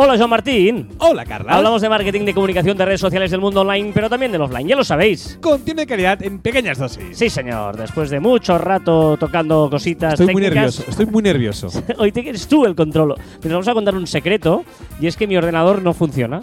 Hola, Joan Martín. Hola, Carla. Hablamos de marketing, de comunicación, de redes sociales del mundo online, pero también del offline, ya lo sabéis. Contiene calidad en pequeñas dosis. Sí, señor. Después de mucho rato tocando cositas Estoy muy nervioso, estoy muy nervioso. Hoy tienes tú el control. Pero vamos a contar un secreto y es que mi ordenador no funciona.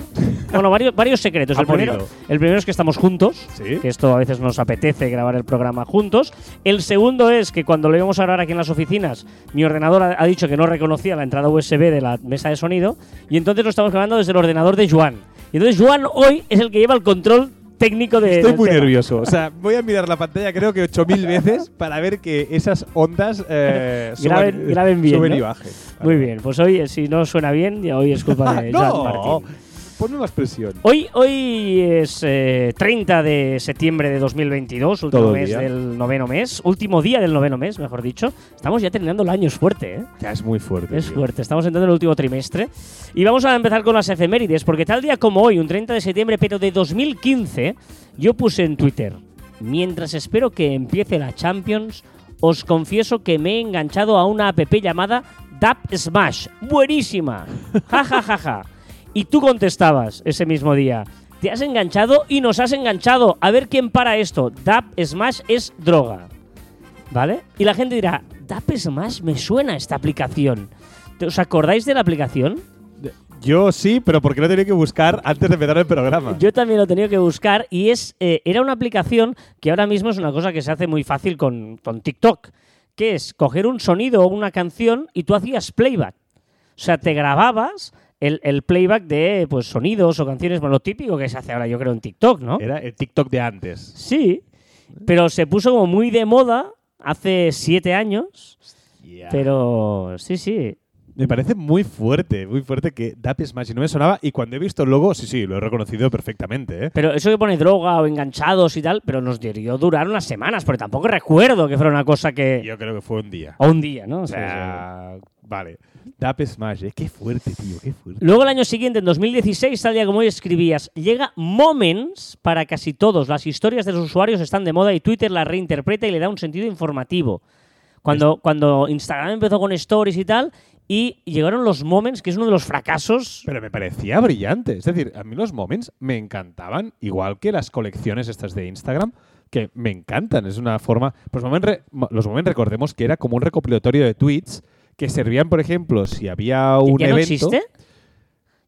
Bueno, varios, varios secretos. El primero, el primero es que estamos juntos, Sí. que esto a veces nos apetece grabar el programa juntos. El segundo es que cuando lo íbamos a grabar aquí en las oficinas, mi ordenador ha, ha dicho que no reconocía la entrada USB de la mesa de sonido y entonces lo estamos grabando desde el ordenador de Joan. Y entonces Joan hoy es el que lleva el control técnico de. Estoy muy tema. nervioso. O sea, voy a mirar la pantalla creo que 8000 veces para ver que esas ondas eh, Graben- suban, graben bien, suben ¿no? y bajen. Muy bien, pues hoy, eh, si no suena bien, ya hoy es culpa de Joan no, Martín. Ponme más presión. Hoy, hoy es eh, 30 de septiembre de 2022, último mes día. del noveno mes, último día del noveno mes, mejor dicho. Estamos ya terminando el año, es fuerte, ¿eh? Ya es muy fuerte. Es tío. fuerte, estamos entrando en el último trimestre. Y vamos a empezar con las efemérides, porque tal día como hoy, un 30 de septiembre, pero de 2015, yo puse en Twitter, mientras espero que empiece la Champions, os confieso que me he enganchado a una app llamada Dap Smash. ¡Buenísima! ¡Ja, ja, ja, ja! Y tú contestabas ese mismo día. Te has enganchado y nos has enganchado. A ver quién para esto. Dap Smash es droga. ¿Vale? Y la gente dirá, Dap Smash me suena esta aplicación. ¿Os acordáis de la aplicación? Yo sí, pero porque lo tenía que buscar antes de empezar el programa. Yo también lo he tenido que buscar y es eh, era una aplicación que ahora mismo es una cosa que se hace muy fácil con, con TikTok, que es coger un sonido o una canción y tú hacías playback. O sea, te grababas el, el playback de pues sonidos o canciones, bueno, lo típico que se hace ahora yo creo en TikTok, ¿no? Era el TikTok de antes. Sí, pero se puso como muy de moda hace siete años, Yeah. pero sí, sí. Me parece muy fuerte, muy fuerte que Dap Smash y no me sonaba. Y cuando he visto el logo, sí, sí, lo he reconocido perfectamente. ¿eh? Pero eso que pone droga o enganchados y tal, pero nos debió durar unas semanas, porque tampoco recuerdo que fuera una cosa que... Yo creo que fue un día. O un día, ¿no? O sea, vale. Smash, ¿eh? Qué fuerte, tío, qué fuerte. Luego el año siguiente, en 2016, tal día como hoy escribías, llega Moments para casi todos. Las historias de los usuarios están de moda y Twitter las reinterpreta y le da un sentido informativo. Cuando, cuando Instagram empezó con stories y tal, y llegaron los Moments, que es uno de los fracasos. Pero me parecía brillante. Es decir, a mí los moments me encantaban, igual que las colecciones estas de Instagram, que me encantan. Es una forma. Pues moment re- los moments recordemos que era como un recopilatorio de tweets que servían, por ejemplo, si había un ¿Ya no evento. existe?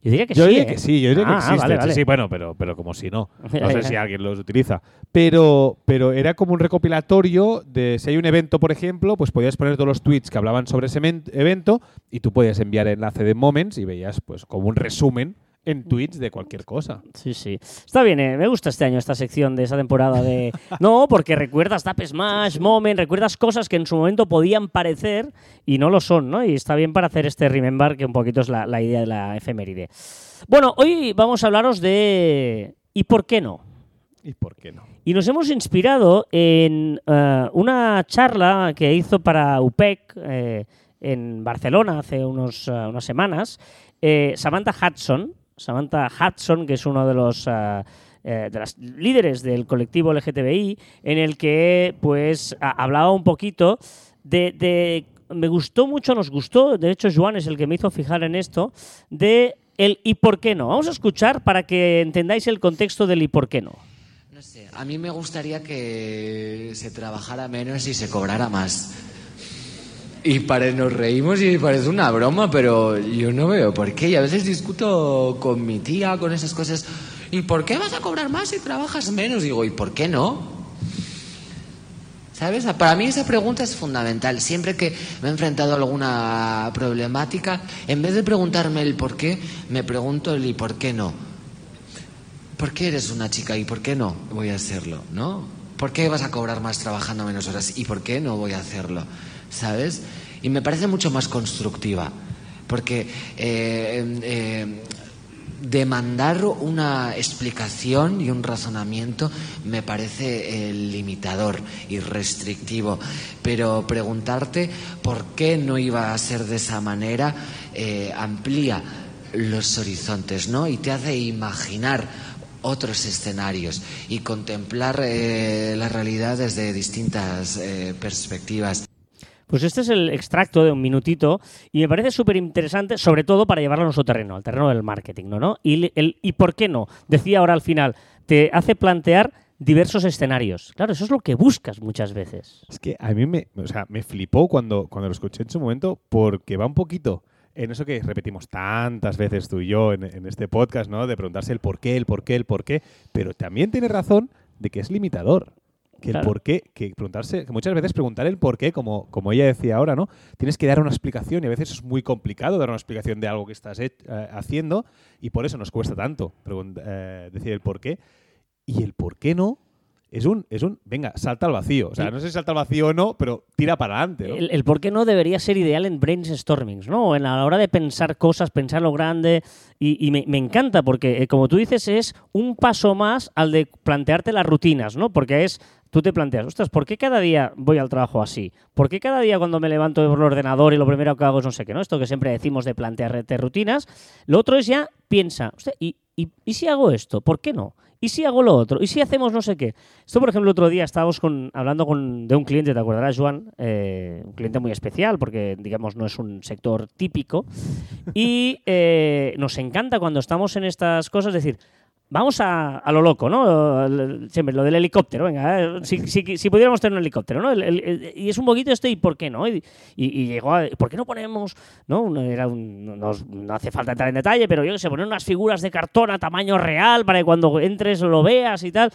Yo diría que yo sí. diría ¿eh? que sí, yo diría Ah, que existe. vale, Sí, vale. Sí, bueno, pero, pero como si no. No sé si alguien los utiliza. Pero, pero era como un recopilatorio de si hay un evento, por ejemplo, pues podías poner todos los tweets que hablaban sobre ese evento y tú podías enviar enlace de Moments y veías pues como un resumen en tweets de cualquier cosa. Sí, sí. Está bien, eh, me gusta este año esta sección de esa temporada de... No, porque recuerdas Tap Smash, Moment, recuerdas cosas que en su momento podían parecer y no lo son, ¿no? Y está bien para hacer este Remember, que un poquito es la, la idea de la efeméride. Bueno, hoy vamos a hablaros de... ¿Y por qué no? ¿Y por qué no? Y nos hemos inspirado en eh, una charla que hizo para UPEC eh, en Barcelona hace unos, unas semanas, eh, Samantha Hudson, Samantha Hudson, que es uno de los eh, de las líderes del colectivo LGTBI, en el que pues hablaba un poquito de, de- me gustó mucho, nos gustó, de hecho Joan es el que me hizo fijar en esto, de el y por qué no. Vamos a escuchar para que entendáis el contexto del y por qué no. No sé, a mí me gustaría que se trabajara menos y se cobrara más. Y pare, nos reímos y parece una broma, pero yo no veo por qué. Y a veces discuto con mi tía, con esas cosas. ¿Y por qué vas a cobrar más si trabajas menos? Digo, ¿y por qué no? ¿Sabes? Para mí esa pregunta es fundamental. Siempre que me he enfrentado a alguna problemática, en vez de preguntarme el por qué, me pregunto el y por qué no. ¿Por qué eres una chica y por qué no voy a hacerlo? ¿No? ¿Por qué vas a cobrar más trabajando menos horas y por qué no voy a hacerlo? ¿Sabes? Y me parece mucho más constructiva. Porque eh, eh, demandar una explicación y un razonamiento me parece eh, limitador y restrictivo. Pero preguntarte por qué no iba a ser de esa manera eh, amplía los horizontes, ¿no? Y te hace imaginar otros escenarios y contemplar eh, la realidad desde distintas perspectivas. Pues este es el extracto de un minutito y me parece súper interesante, sobre todo para llevarlo a nuestro terreno, al terreno del marketing, ¿no? ¿no? Y, el, ¿Y por qué no? Decía ahora al final, te hace plantear diversos escenarios. Claro, eso es lo que buscas muchas veces. Es que a mí me, o sea, me flipó cuando, cuando lo escuché en su momento porque va un poquito en eso que repetimos tantas veces tú y yo en, en, este podcast, ¿no? De preguntarse el por qué, el por qué, el por qué, pero también tiene razón de que es limitador. Que Claro. el por qué, que preguntarse, que muchas veces preguntar el por qué, como, como ella decía ahora, ¿no? Tienes que dar una explicación y a veces es muy complicado dar una explicación de algo que estás eh, haciendo y por eso nos cuesta tanto eh, decir el por qué. Y el por qué no es un, es un, venga, salta al vacío. O sea, Sí. no sé si salta al vacío o no, pero tira para adelante. ¿no? El, el por qué no debería ser ideal en brainstormings, ¿no? En la hora de pensar cosas, pensar lo grande. Y, y me, me encanta porque, eh, como tú dices, es un paso más al de plantearte las rutinas, ¿no? Porque es, tú te planteas, ostras, ¿por qué cada día voy al trabajo así? ¿Por qué cada día cuando me levanto por el ordenador y lo primero que hago es no sé qué, ¿no? Esto que siempre decimos de plantearte rutinas. Lo otro es ya, piensa, "Hostia, ¿y, y, si hago esto? ¿Por qué no? ¿Y si hago lo otro? ¿Y si hacemos no sé qué? Esto, por ejemplo, otro día estábamos con, hablando con, de un cliente, ¿te acordarás, Joan? Eh, un cliente muy especial porque, digamos, no es un sector típico. Y eh, nos encanta cuando estamos en estas cosas decir, vamos a, a lo loco, ¿no? Siempre lo del helicóptero, venga, eh, si, si- pudiéramos tener un helicóptero, ¿no? El- y es un poquito esto, ¿y por qué no? Y, llegó a, ¿por qué no ponemos, no? No, hace falta entrar en detalle, pero yo que sé, poner unas figuras de cartón a tamaño real para que cuando entres lo veas y tal.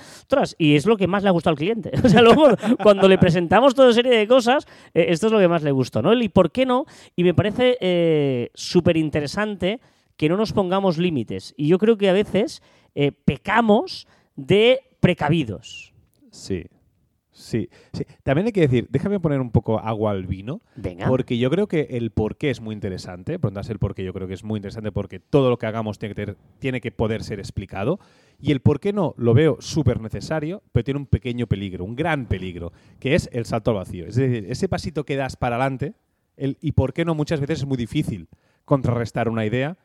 Y es lo que más le ha gustado al cliente. O sea, luego, cuando le presentamos toda serie de cosas, eh, esto es lo que más le gustó, ¿no? El ¿y por qué no? Y me parece eh, súper interesante que no nos pongamos límites. Y yo creo que a veces eh, pecamos de precavidos. Sí. Sí, sí. También hay que decir, déjame poner un poco agua al vino, Venga. porque yo creo que el por qué es muy interesante. Preguntarse el por qué yo creo que es muy interesante porque todo lo que hagamos tiene que, tener- tiene que poder ser explicado. Y el por qué no lo veo súper necesario, pero tiene un pequeño peligro, un gran peligro, que es el salto al vacío. Es decir, ese pasito que das para adelante, el y por qué no muchas veces es muy difícil contrarrestar una idea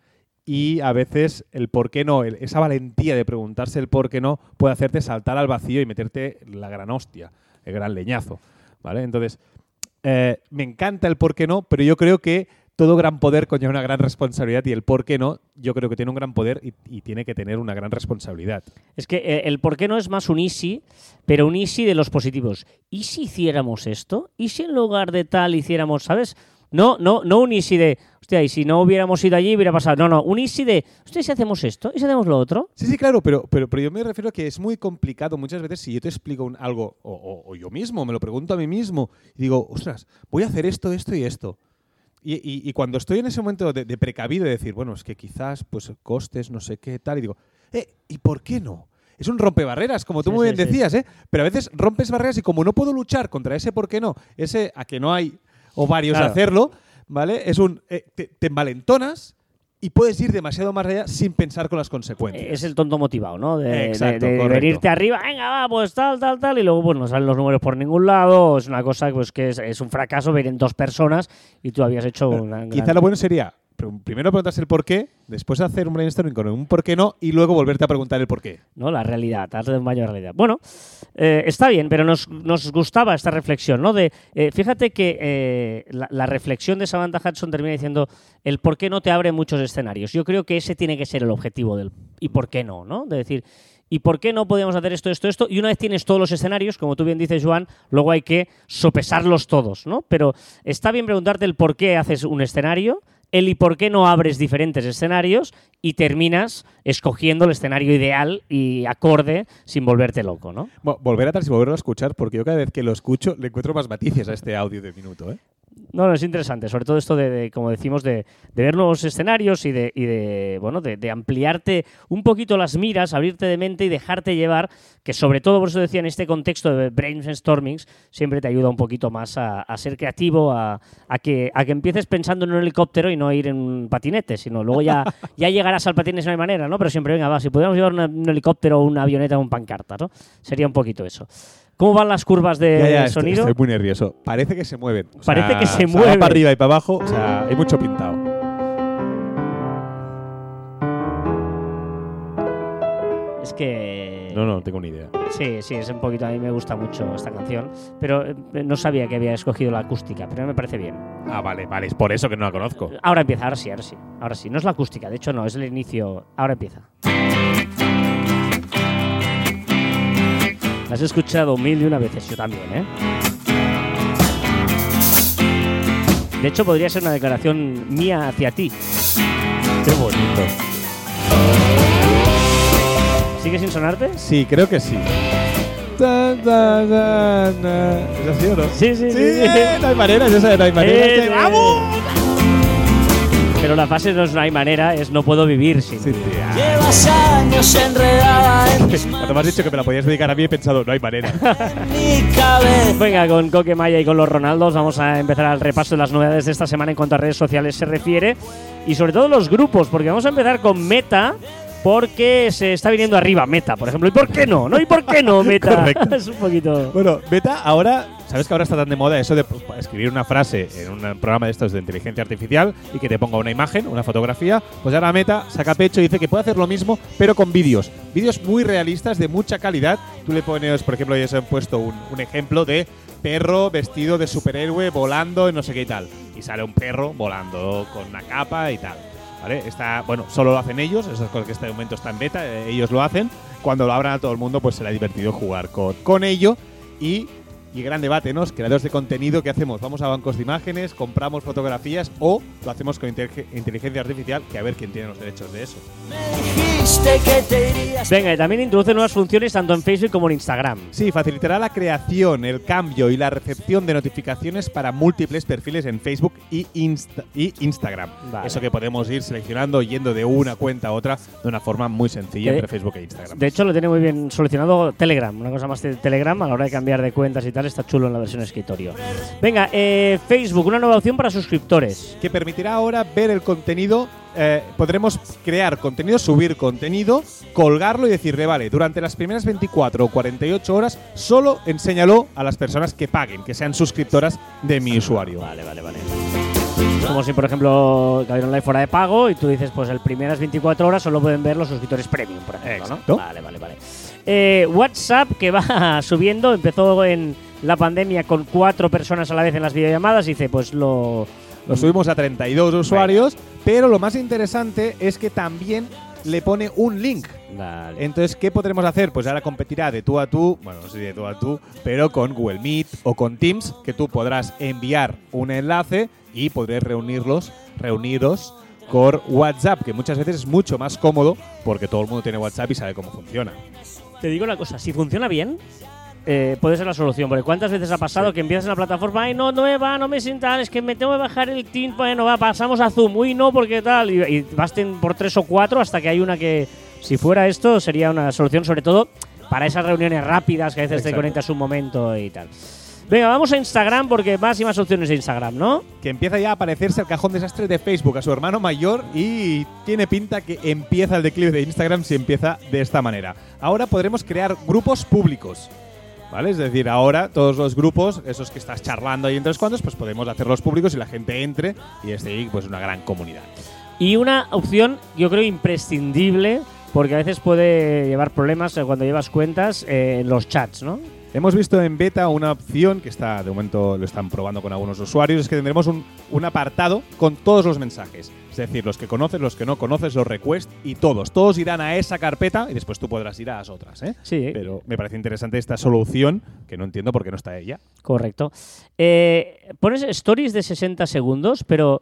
y a veces el por qué no, esa valentía de preguntarse el por qué no puede hacerte saltar al vacío y meterte la gran hostia, el gran leñazo. ¿Vale? Entonces, eh, me encanta el por qué no, pero yo creo que todo gran poder conlleva una gran responsabilidad y el por qué no, yo creo que tiene un gran poder y, y tiene que tener una gran responsabilidad. Es que eh, el por qué no es más un easy, pero un easy de los positivos. ¿Y si hiciéramos esto? ¿Y si en lugar de tal hiciéramos, ¿sabes? No, no, no un easy de, hostia, y si no hubiéramos ido allí hubiera pasado. No, no, un easy de, hostia, ¿y si hacemos esto? ¿Y si hacemos lo otro? Sí, sí, claro, pero, pero, pero yo me refiero a que es muy complicado muchas veces si yo te explico un- algo, o, o- o yo mismo, me lo pregunto a mí mismo, y digo, ostras, voy a hacer esto, esto y esto. Y, y- y cuando estoy en ese momento de, de precavido de decir, bueno, es que quizás, pues, costes, no sé qué, tal, y digo, eh, ¿y por qué no? Es un rompebarreras, como tú Sí, muy bien sí. decías, ¿eh? Pero a veces rompes barreras y como no puedo luchar contra ese por qué no, ese a que no hay ovarios a Claro. hacerlo, ¿vale? Es un, eh, te, te envalentonas y puedes ir demasiado más allá sin pensar con las consecuencias. Es el tonto motivado, ¿no? De, de- Exacto, de, correcto. venirte arriba, venga, va, pues tal, tal, tal, y luego pues no salen los números por ningún lado. Es una cosa pues, que es, es un fracaso, vienen dos personas y tú habías hecho una. Quizá gran- lo bueno sería primero preguntarse el por qué, después hacer un brainstorming con un por qué no y luego volverte a preguntar el por qué. ¿no? La realidad, darte un baño de realidad. Bueno, eh, está bien, pero nos, gustaba esta reflexión, ¿no? Eh, fíjate que eh, la, la reflexión de Samantha Hudson termina diciendo el por qué no te abre muchos escenarios. Yo creo que ese tiene que ser el objetivo del y por qué no, ¿no? De decir, ¿y por qué no podemos hacer esto, esto, esto? Y una vez tienes todos los escenarios, como tú bien dices, Joan, luego hay que sopesarlos todos, ¿no? Pero está bien preguntarte el por qué haces un escenario, el y por qué no abres diferentes escenarios y terminas escogiendo el escenario ideal y acorde sin volverte loco, ¿no? Bueno, volver atrás y volverlo a escuchar, porque yo cada vez que lo escucho le encuentro más matices a este audio de minuto. ¿eh? No, no, es interesante, sobre todo esto de, de, como decimos, de, de ver nuevos escenarios y de, y de bueno, de, ampliarte un poquito las miras, abrirte de mente y dejarte llevar, que sobre todo, por eso decía, en este contexto de brainstormings, siempre te ayuda un poquito más a, a ser creativo, a, a que, a que empieces pensando en un helicóptero y no ir en un patinete, sino luego ya, ya llegarás al patinete de una manera, ¿no? Pero siempre, venga, va, si pudiéramos llevar una- un helicóptero o una avioneta o un pancarta, ¿no? Sería un poquito eso. ¿Cómo van las curvas de Ya, ya, estoy, sonido? estoy muy nervioso. Parece que se mueven. O Parece sea, que se sea, va mueven. para arriba y para abajo. O sea, hay mucho pintado. Es que. No, no, tengo ni idea. Sí, sí, es un poquito. A mí me gusta mucho esta canción. Pero eh, no sabía que había escogido la acústica, pero me parece bien. Ah, vale, vale, es por eso que no la conozco. Ahora empieza, ahora sí, ahora sí. Ahora sí. No es la acústica, de hecho, no, es el inicio. Ahora empieza. La has escuchado mil y una veces, yo también, ¿eh? De hecho, podría ser una declaración mía hacia ti. Qué bonito. ¿Sigue sin sonarte? Sí, creo que sí. Da, da, da, da. ¿Es así o no? Sí, sí, sí. Sí, sí. no hay manera, esa de no hay manera. Eh, ¡Vamos! Pero la fase no es no hay manera, es no puedo vivir sin Sí, ti. Llevas años enredada en mis Cuando me has dicho que me la podías dedicar a mí, he pensado, no hay manera. Venga, con Coque Maya y con los Ronaldos vamos a empezar al repaso de las novedades de esta semana en cuanto a redes sociales se refiere y sobre todo los grupos, porque vamos a empezar con Meta porque se está viniendo arriba Meta, por ejemplo. ¿Y por qué no? ¿No? ¿Y por qué no Meta? Es un poquito... Bueno, Beta ahora, ¿sabes que ahora está tan de moda eso de pues, escribir una frase en un programa de estos de inteligencia artificial y que te ponga una imagen, una fotografía? Pues ahora Meta saca pecho y dice que puede hacer lo mismo, pero con vídeos. Vídeos muy realistas, de mucha calidad. Tú le pones, por ejemplo, se han puesto un, un ejemplo de perro vestido de superhéroe volando y no sé qué y tal. Y sale un perro volando con una capa y tal. ¿Vale? Está, bueno, solo lo hacen ellos, esas cosas que este momento está en beta, eh, ellos lo hacen. Cuando lo abran a todo el mundo, pues será divertido jugar con, con ello. Y, y gran debate, ¿no? Los creadores de contenido, ¿qué hacemos? ¿Vamos a bancos de imágenes, compramos fotografías o lo hacemos con inte- inteligencia artificial? Que a ver quién tiene los derechos de eso. Que te irías. Venga, y también introduce nuevas funciones tanto en Facebook como en Instagram. Sí, facilitará la creación, el cambio y la recepción de notificaciones para múltiples perfiles en Facebook y, Insta- y Instagram. Vale. Eso que podemos ir seleccionando yendo de una cuenta a otra de una forma muy sencilla entre Facebook e Instagram. De hecho, lo tiene muy bien solucionado Telegram. Una cosa más de Telegram a la hora de cambiar de cuentas y tal está chulo en la versión escritorio. Venga, eh, Facebook, una nueva opción para suscriptores. que permitirá ahora ver el contenido. Eh, podremos crear contenido, subir contenido, colgarlo y decirle, vale, durante las primeras 24 o 48 horas solo enséñalo a las personas que paguen, que sean suscriptoras de mi usuario. Vale, vale, vale. Como si, por ejemplo, Cabrón Live fuera de pago y tú dices, pues el primeras 24 horas solo pueden ver los suscriptores premium, por ejemplo, Exacto. ¿no? Vale, vale, vale. Eh, WhatsApp, que va subiendo, empezó en la pandemia con cuatro personas a la vez en las videollamadas, y dice, pues lo... Lo subimos a 32 usuarios, pero lo más interesante es que también le pone un link. Entonces, ¿qué podremos hacer? Pues ahora competirá de tú a tú, bueno, no sé si de tú a tú, pero con Google Meet o con Teams, que tú podrás enviar un enlace y podréis reunirlos, reuniros con WhatsApp, que muchas veces es mucho más cómodo porque todo el mundo tiene WhatsApp y sabe cómo funciona. Te digo una cosa, si funciona bien, eh, puede ser la solución. Porque ¿cuántas veces ha pasado que empiezas en la plataforma, ay, no, no me va, no me sientan, es que me tengo que bajar el team, bueno, va, pasamos a Zoom, uy, no, porque tal, y, y basten por tres o cuatro hasta que hay una que, si fuera esto, sería una solución, sobre todo para esas reuniones rápidas que a veces te conectas un momento y tal. Venga, vamos a Instagram porque más y más opciones de Instagram, ¿no? Que empieza ya a parecerse el cajón desastre de Facebook a su hermano mayor y tiene pinta que empieza el declive de Instagram si empieza de esta manera. Ahora podremos crear grupos públicos. ¿Vale? Es decir, ahora todos los grupos, esos que estás charlando ahí entre los cuantos, pues podemos hacerlos públicos y la gente entre y esté ahí pues una gran comunidad. Y una opción, yo creo, imprescindible, porque a veces puede llevar problemas eh, cuando llevas cuentas eh, en los chats, ¿no? Hemos visto en beta una opción que está, de momento lo están probando con algunos usuarios, es que tendremos un, un apartado con todos los mensajes. Es decir, los que conoces, los que no conoces, los requests y todos. Todos irán a esa carpeta y después tú podrás ir a las otras. ¿eh? Sí, Pero me parece interesante esta solución, que no entiendo por qué no está ella. correcto. Eh, pones stories de 60 segundos, pero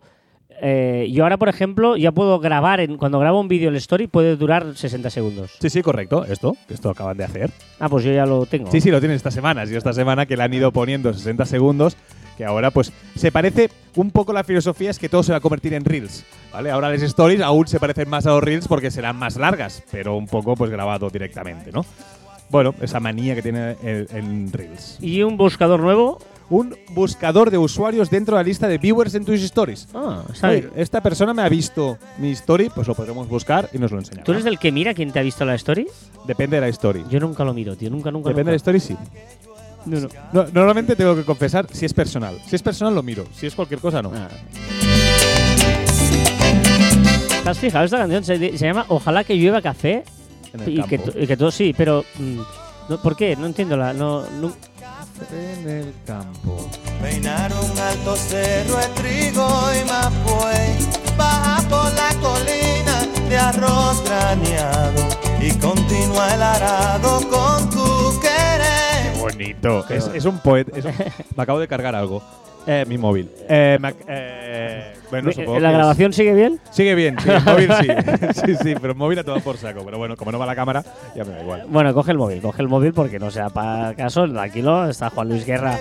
eh, yo ahora, por ejemplo, ya puedo grabar, en, cuando grabo un vídeo el story puede durar 60 segundos. Sí, sí, correcto. Esto, esto acaban de hacer. Ah, pues yo ya lo tengo. Sí, sí, lo tienes esta semana. Sí, esta semana que le han ido poniendo 60 segundos, que ahora pues se parece un poco la filosofía es que todo se va a convertir en reels, ¿vale? Ahora las stories aún se parecen más a los reels porque serán más largas, pero un poco pues grabado directamente, ¿no? Bueno, esa manía que tiene en reels. Y un buscador nuevo. Un buscador de usuarios dentro de la lista de viewers en tus stories. Ah, está Oye, esta persona me ha visto mi story, pues lo podremos buscar y nos lo enseñará. ¿Tú eres del que mira quién te ha visto la story? Depende de la story. Yo nunca lo miro, tío. Nunca, nunca. Depende de la nunca. story, sí. No, no. No, normalmente tengo que confesar si es personal. Si es personal lo miro. Si es cualquier cosa no. Ah. ¿Te has fijado? Esta canción se, se llama Ojalá que llueva café. en el Y que, campo. to- y que todo sí, pero. mm, no, ¿Por qué? No entiendo la. No- En el campo. Peinar un alto cerro de trigo y más pues Baja por la colina de arroz graneado Y continúa el arado con tu querer Bonito. Es, es un poeta. es un- me acabo de cargar algo. Eh, mi móvil. Eh, me ac- eh, bueno, supongo ¿La que es- grabación sigue bien? Sigue bien, sí, el móvil sí. sí, sí, pero el móvil a todo por saco. Pero bueno, como no va la cámara, ya me da igual. Bueno, coge el móvil, coge el móvil porque no sea para caso, tranquilo, está Juan Luis Guerra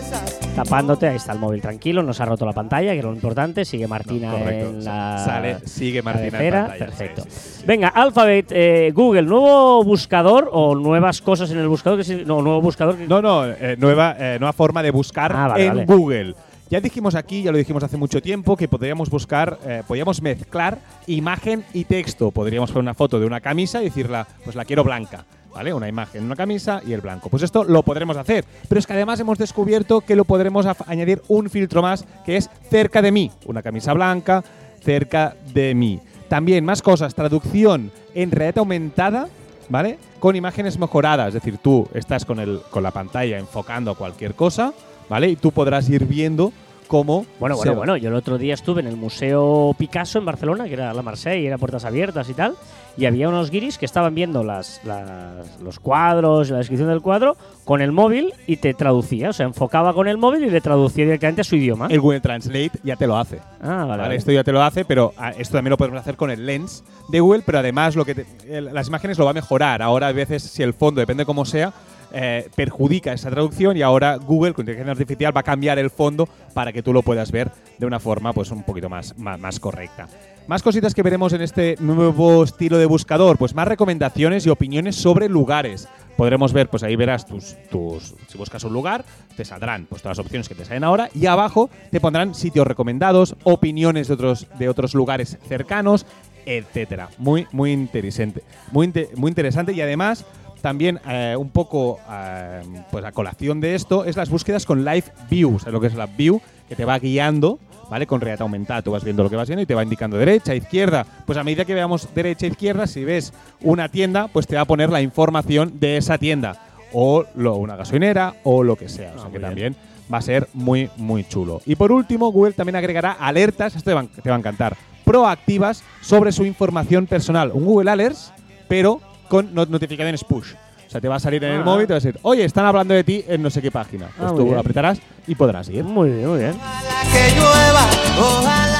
tapándote, ahí está el móvil tranquilo, no se ha roto la pantalla, que es lo importante, sigue Martina Correcto. en la Sale, sigue Martina en pantalla, perfecto. sí, sí, sí. Venga, Alphabet, eh, Google, nuevo buscador o nuevas cosas en el buscador, que no, nuevo buscador que- No, no, eh, nueva, eh, nueva forma de buscar Ah, vale, en vale. Google. Ya dijimos aquí, ya lo dijimos hace mucho tiempo, que podríamos buscar, eh, podríamos mezclar imagen y texto. Podríamos poner una foto de una camisa y decirla, pues la quiero blanca. ¿Vale? Una imagen, una camisa y el blanco. Pues esto lo podremos hacer. Pero es que además hemos descubierto que lo podremos añadir un filtro más que es cerca de mí. Una camisa blanca cerca de mí. También más cosas, traducción en realidad aumentada, ¿vale? Con imágenes mejoradas, es decir, tú estás con, el, con la pantalla enfocando cualquier cosa, ¿vale? Y tú podrás ir viendo cómo. Bueno, bueno, bueno, yo el otro día estuve en el Museo Picasso en Barcelona, que era la Marseille, era puertas abiertas y tal, y había unos guiris que estaban viendo las, las- los cuadros, la descripción del cuadro, con el móvil y te traducía, o sea, enfocaba con el móvil y le traducía directamente a su idioma. El Google Translate ya te lo hace. ah, vale, ¿vale? Esto ya te lo hace, pero ah, esto también lo podemos hacer con el lens de Google, pero además lo que te- las imágenes lo va a mejorar. Ahora a veces si el fondo, depende cómo sea, eh, perjudica esa traducción y ahora Google con inteligencia artificial va a cambiar el fondo para que tú lo puedas ver de una forma pues un poquito más, más, correcta. Más cositas que veremos en este nuevo estilo de buscador, pues más recomendaciones y opiniones sobre lugares. Podremos ver, pues ahí verás tus, tus, si buscas un lugar, te saldrán pues todas las opciones que te salen ahora y abajo te pondrán sitios recomendados, opiniones de otros, de otros lugares cercanos, etcétera. Muy, muy interesante. Muy, muy interesante y además también eh, un poco eh, pues a colación de esto es las búsquedas con Live View, ¿sabes lo que es la View? Que te va guiando, ¿vale? Con realidad aumentada, tú vas viendo lo que vas viendo y te va indicando derecha, izquierda. Pues a medida que veamos derecha, izquierda, si ves una tienda, pues te va a poner la información de esa tienda. O lo- una gasolinera o lo que sea. O sea Ah, que muy también va a ser muy, muy chulo. Y por último, Google también agregará alertas, esto te va, te va a encantar, proactivas sobre su información personal. Un Google Alerts, pero con not- notificaciones push. O sea, te va a salir en el Ah. móvil y te va a decir, oye, están hablando de ti en no sé qué página. Pues Ah, muy tú bien. apretarás y podrás ir. Muy bien, muy bien. Ojalá que llueva, ojalá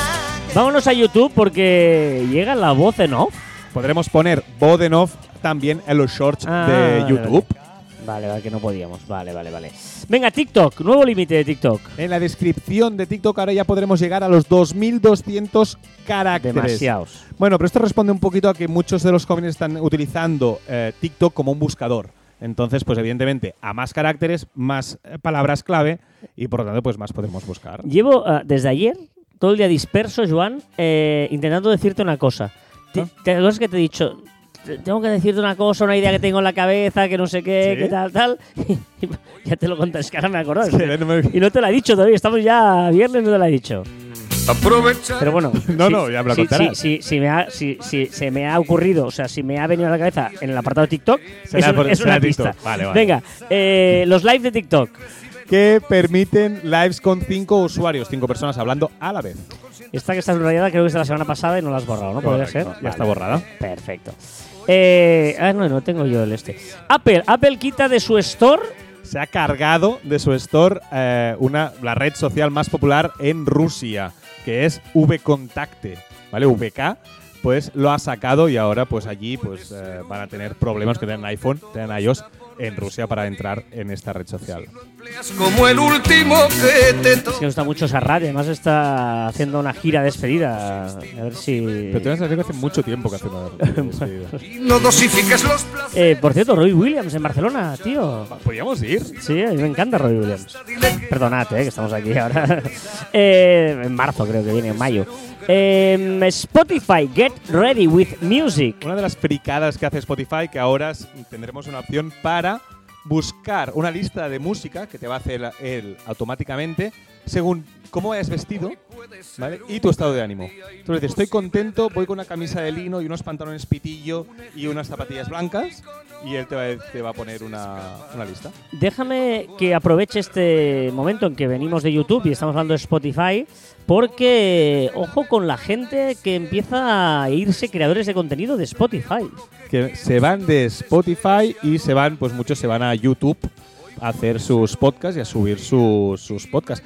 que Vámonos a YouTube porque llega la voz en off. Podremos poner voz en off también en los shorts Ah, de vale, YouTube. Vale, vale, que no podíamos. Vale, vale, vale. Venga, TikTok, nuevo límite de TikTok. En la descripción de TikTok ahora ya podremos llegar a los 2200 caracteres. Demasiados. Bueno, pero esto responde un poquito a que muchos de los jóvenes están utilizando eh, TikTok como un buscador. Entonces, pues evidentemente, a más caracteres, más eh, palabras clave y por lo tanto, pues más podremos buscar. Llevo ah, desde ayer todo el día disperso, Joan, eh, intentando decirte una cosa. ¿Te, ¿Ah? ¿Te acuerdas que te he dicho? "Te- Tengo que decirte una cosa, una idea que tengo en la cabeza, que no sé qué, ¿Sí? que tal, tal. Y ya te lo conté, es que ahora me no me- Y no te lo he dicho todavía, estamos ya viernes, no te lo he dicho. Pero bueno. No, si- no, ya me lo si- contarás. Si, si- si me ha, si, si se me ha ocurrido, o sea, si me ha venido a la cabeza en el apartado TikTok, Será es, por- es una pista. TikTok. Vale, vale. Venga, eh, los live de TikTok. Que permiten lives con cinco usuarios, cinco personas hablando a la vez. Esta que está subrayada creo que es de la semana pasada y no la has borrado, ¿no? Podría ser. Ya está borrada. Perfecto. Eh, ah, no, no tengo yo el este. Apple, Apple quita de su store. Se ha cargado de su store eh, una, la red social más popular en Rusia, que es VKontakte, ¿vale? VK, pues lo ha sacado y ahora pues allí pues eh, van a tener problemas que tienen iPhone, tienen iOS en Rusia para entrar en esta red social. como el último que te Es que me gusta mucho esa radio. Además está haciendo una gira de despedida. A ver si. Pero te vas a decir que hace mucho tiempo que hace una no dosifiques los plazos. Eh, por cierto, Roy Williams en Barcelona, tío. ¿Podríamos ir? Sí, a mí me encanta Roy Williams. Perdonad, eh, que estamos aquí ahora. Eh, en marzo creo que viene, en mayo. Eh, Spotify, get ready with music. Una de las fricadas que hace Spotify, que ahora tendremos una opción para buscar una lista de música que te va a hacer él automáticamente según cómo vayas vestido, ¿vale? Y tu estado de ánimo. Tú dices, estoy contento, voy con una camisa de lino y unos pantalones pitillo y unas zapatillas blancas y él te va, te va a poner una, una lista. Déjame que aproveche este momento en que venimos de YouTube y estamos hablando de Spotify, porque ojo con la gente que empieza a irse creadores de contenido de Spotify. Que se van de Spotify y se van, pues muchos se van a YouTube a hacer sus podcasts y a subir sus, sus podcasts.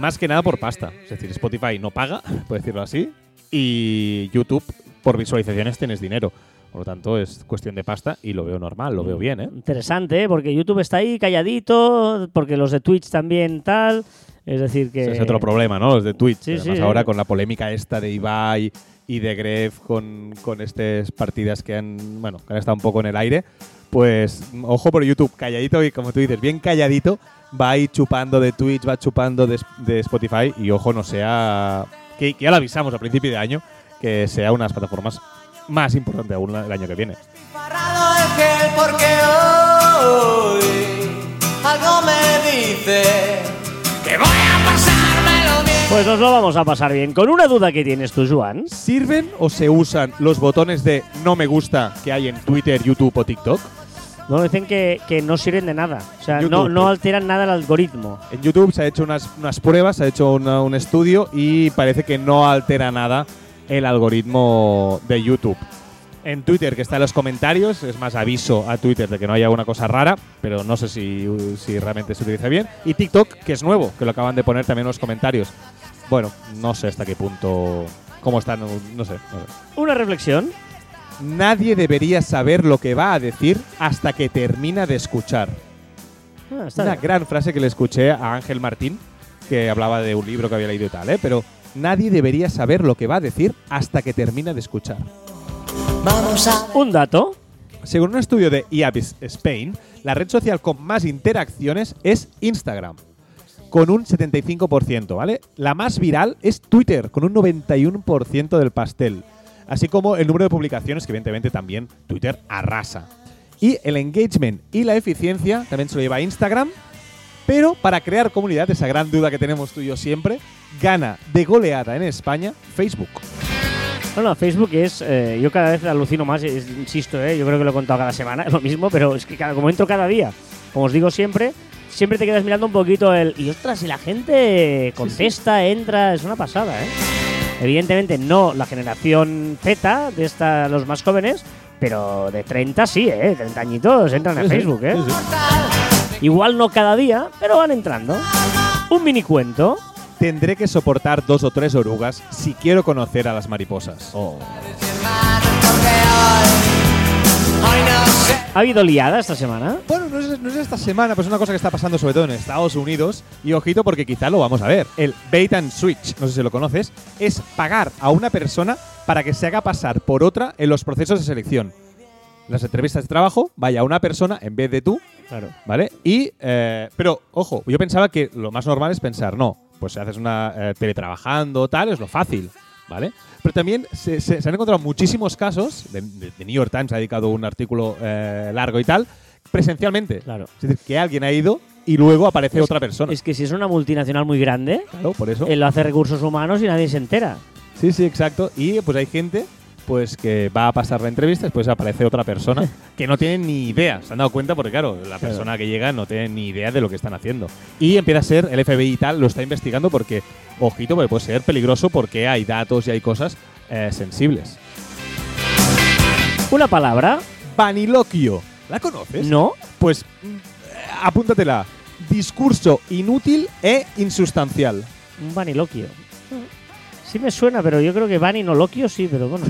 Más que nada por pasta. Es decir, Spotify no paga, por decirlo así, y YouTube por visualizaciones tienes dinero. Por lo tanto, es cuestión de pasta y lo veo normal, lo veo bien, ¿eh? Interesante, ¿eh? porque YouTube está ahí calladito, porque los de Twitch también tal. Es decir, que. Ese es otro problema, ¿no? Los de Twitch. Sí, Además, sí, ahora eh. con la polémica esta de Ibai y de Gref con, con estas partidas que han, bueno, que han estado un poco en el aire, pues ojo por YouTube, calladito y como tú dices, bien calladito, va ahí chupando de Twitch, va chupando de, de Spotify y ojo no sea, que, que ya lo avisamos a principio de año, que sea unas plataformas más importantes aún el año que viene. Parado el gel porque hoy algo me dice que voy a pasármelo bien. Pues nos lo vamos a pasar bien. Con una duda que tienes tú, Joan. ¿Sirven o se usan los botones de no me gusta que hay en Twitter, YouTube o TikTok? Bueno, dicen que, que no sirven de nada. O sea, no, YouTube, no pues. alteran nada el algoritmo. En YouTube se ha hecho unas, unas pruebas, se ha hecho una- un estudio y parece que no altera nada el algoritmo de YouTube. En Twitter, que está en los comentarios, es más aviso a Twitter de que no haya una cosa rara, pero no sé si, si realmente se utiliza bien. Y TikTok, que es nuevo, que lo acaban de poner también en los comentarios. Bueno, no sé hasta qué punto, cómo están, no sé. no sé. Una reflexión. Nadie debería saber lo que va a decir hasta que termina de escuchar. Ah, está Una bien. gran frase que le escuché a Ángel Martín, que hablaba de un libro que había leído y tal, ¿eh? Pero nadie debería saber lo que va a decir hasta que termina de escuchar. Vamos a Un dato. Según un estudio de IAPIS Spain, la red social con más interacciones es Instagram, con un 75%, ¿vale? La más viral es Twitter, con un 91% del pastel. Así como el número de publicaciones, que evidentemente también Twitter arrasa. Y el engagement y la eficiencia también se lo lleva Instagram, pero para crear comunidad, esa gran duda que tenemos tú y yo siempre, gana de goleada en España Facebook. No, no, Facebook es. eh, yo cada vez alucino más, es- insisto, eh, yo creo que lo he contado cada semana, es lo mismo, pero es que cada, como entro cada día, como os digo siempre, siempre te quedas mirando un poquito el. Y ostras, y la gente contesta, entra, es una pasada, ¿eh? Evidentemente no la generación Z, de esta, los más jóvenes, pero de 30 sí, ¿eh? 30 añitos entran a Sí, Facebook, ¿eh? sí, sí. Igual no cada día, pero van entrando. Un mini cuento. Tendré que soportar dos o tres orugas si quiero conocer a las mariposas. ¿Ha habido liada esta semana? Bueno, no es, no es esta semana, pues es una cosa que está pasando sobre todo en Estados Unidos. Y ojito porque quizá lo vamos a ver. El bait and switch, no sé si lo conoces, es pagar a una persona para que se haga pasar por otra en los procesos de selección. Las entrevistas de trabajo, vaya una persona en vez de tú, Claro. ¿vale? Y, eh, pero, ojo, yo pensaba que lo más normal es pensar, no, pues haces una eh, teletrabajando, tal, es lo fácil, ¿vale? Pero también se, se- se han encontrado muchísimos casos, de, New York Times ha dedicado un artículo eh, largo y tal, presencialmente. Claro. Es decir, que alguien ha ido y luego aparece otra persona. Es que si es una multinacional muy grande, claro, por eso. él lo hace recursos humanos y nadie se entera. Sí, sí, exacto. Y pues hay gente pues que va a pasar la entrevista, después aparece otra persona que no tiene ni idea. Se han dado cuenta porque, claro, la persona que llega no tiene ni idea de lo que están haciendo. Y empieza a ser, el FBI y tal, lo está investigando porque, ojito, porque puede ser peligroso porque hay datos y hay cosas eh, sensibles. Una palabra, Vaniloquio. ¿La conoces? no. Pues mm, apúntatela. Discurso inútil e insustancial. Un vaniloquio. Sí me suena, pero yo creo que vaninoloquio sí, pero bueno.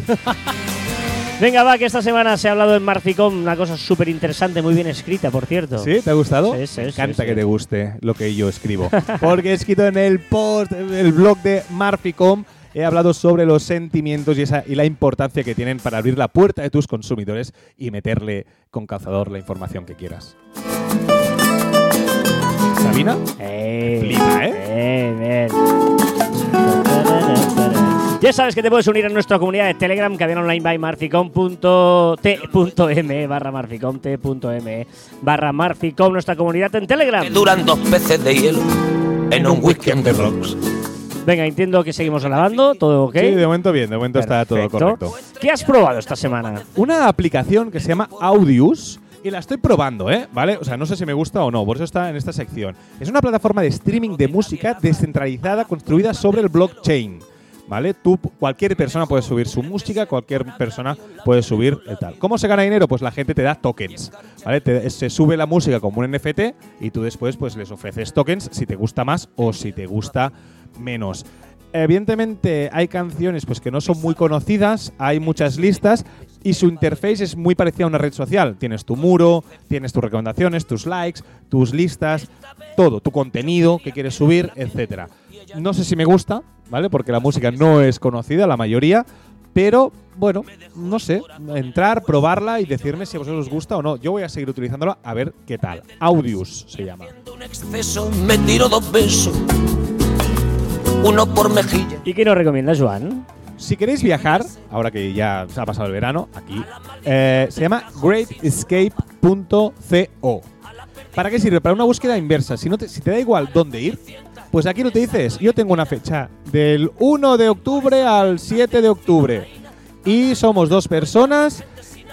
Venga, va, que esta semana se ha hablado en Marficom una cosa súper interesante, muy bien escrita, por cierto. ¿Sí? ¿Te ha gustado? Sí, sí, Me encanta sí. que te guste lo que yo escribo. Porque he escrito en el post, en el blog de Marficom, he hablado sobre los sentimientos y, esa, y la importancia que tienen para abrir la puerta de tus consumidores y meterle con calzador la información que quieras. ¿Sabina? Eh, Flipa, ¿eh? Ya sabes que te puedes unir a nuestra comunidad de Telegram, cadena online by marficom.t.m barra marficom t.m barra marficom, nuestra comunidad en Telegram. que duran dos peces de hielo en un whisky on the rocks. Venga, entiendo que seguimos grabando, todo ok. Sí, de momento bien, de momento está todo correcto. ¿Qué has probado esta semana? Una aplicación que se llama Audius y la estoy probando, ¿eh? ¿Vale? O sea, no sé si me gusta o no, por eso está en esta sección. Es una plataforma de streaming de música descentralizada construida sobre el blockchain. ¿Vale? Tú, cualquier persona puede subir su música, cualquier persona puede subir el tal. ¿Cómo se gana dinero? Pues la gente te da tokens. ¿Vale? Se sube la música como un NFT y tú después pues les ofreces tokens si te gusta más o si te gusta menos. Evidentemente hay canciones pues que no son muy conocidas, hay muchas listas y su interface es muy parecida a una red social. Tienes tu muro, tienes tus recomendaciones, tus likes, tus listas, todo, tu contenido que quieres subir, etcétera. No sé si me gusta, ¿vale? Porque la música no es conocida, la mayoría, pero bueno, no sé, entrar, probarla y decirme si a vosotros os gusta o no. Yo voy a seguir utilizándola a ver qué tal. Audius se llama. Me tiro dos besos. Uno por mejilla. ¿Y qué nos recomiendas, Joan? Si queréis viajar, ahora que ya se ha pasado el verano, aquí, eh, se llama greatescape.co. ¿Para qué sirve? Para una búsqueda inversa. Si, no te, si te da igual dónde ir, pues aquí lo te dices, yo tengo una fecha del 1 de octubre al 7 de octubre. Y somos dos personas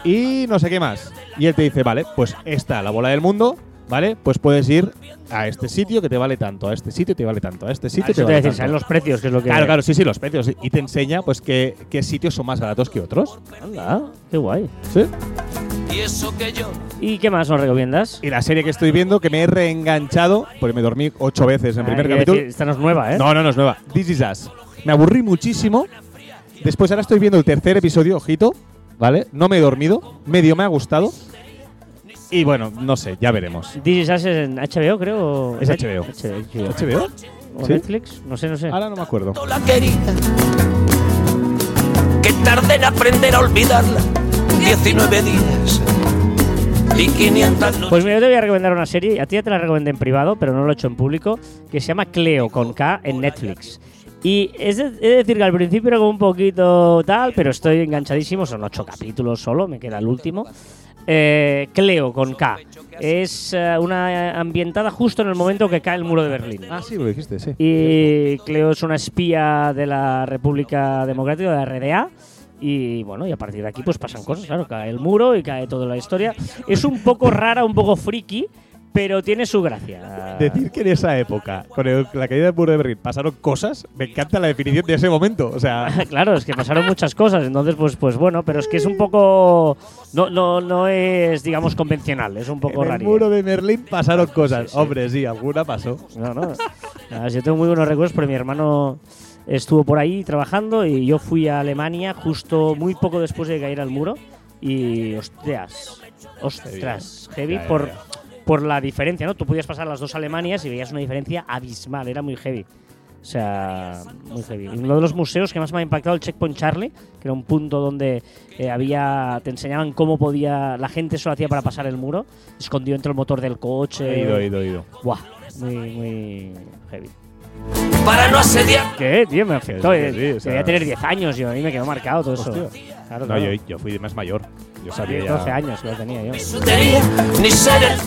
y no sé qué más. Y él te dice, vale, pues esta la bola del mundo, ¿vale? Pues puedes ir a este sitio que te vale tanto, a este sitio te vale tanto, a este sitio Ah, te vale decir, tanto. los precios, que es lo que. Claro, claro, sí, sí, los precios. Y te enseña pues qué, qué sitios son más baratos que otros. Anda, qué guay. ¿Sí? Y eso que yo. ¿Y qué más nos recomiendas? Y la serie que estoy viendo, que me he reenganchado, porque me dormí ocho veces en el Ah, primer capítulo. decir, esta no es nueva, ¿eh? No, no, no es nueva. This is Us. Me aburrí muchísimo. Después ahora estoy viendo el tercer episodio, ojito, ¿vale? No me he dormido, medio me ha gustado. Y bueno, no sé, ya veremos. This Is Us es en HBO, creo. Es HBO. HBO. ¿HBO? ¿O ¿Sí? Netflix? No sé, no sé. Ahora no me acuerdo. La. Que tarde en aprender a olvidarla. 19 días. Y 500 noches. Pues mira, yo te voy a recomendar una serie, a ti ya te la recomendé en privado, pero no lo he hecho en público, que se llama Cleo con K en Netflix. Y es de, he de decir que al principio era como un poquito tal, pero estoy enganchadísimo, son ocho capítulos solo, me queda el último. Eh, Cleo con K. Es eh, una ambientada justo en el momento que cae el muro de Berlín. Ah, sí, lo dijiste, sí. Y Cleo es una espía de la República Democrática, de la RDA. Y bueno, y a partir de aquí pues pasan cosas, claro, cae el muro y cae toda la historia. Es un poco rara, un poco friki, pero tiene su gracia. Decir que en esa época, con el- la caída del muro de Berlín, pasaron cosas, me encanta la definición de ese momento. O sea, claro, es que pasaron muchas cosas, entonces pues pues bueno, pero es que es un poco no no no es digamos convencional, es un poco en el raro. muro de Berlín pasaron cosas. Sí, sí. Hombre, sí, alguna pasó. No, no. Yo tengo muy buenos recuerdos porque mi hermano estuvo por ahí trabajando y yo fui a Alemania justo muy poco después de que cayera el muro y hostias, ostras, heavy ya, por, por la diferencia, ¿no? Tú podías pasar las dos Alemanias y veías una diferencia abismal, era muy heavy. O sea, muy heavy. Uno de los museos que más me ha impactado el Checkpoint Charlie, que era un punto donde eh, había te enseñaban cómo podía la gente eso lo hacía para pasar el muro, escondido entre el motor del coche. He ido, he ido, he ido. Buah, muy, muy heavy. Para no asediar. ¿Qué, tío? Me afectó. Sí, eh. sí, o sea- Debía tener 10 años yo, a mí me quedó marcado todo eso. Hostia. Claro, No, claro. yo, yo fui más mayor. Yo sabía 10, ya. 12 años que lo tenía yo.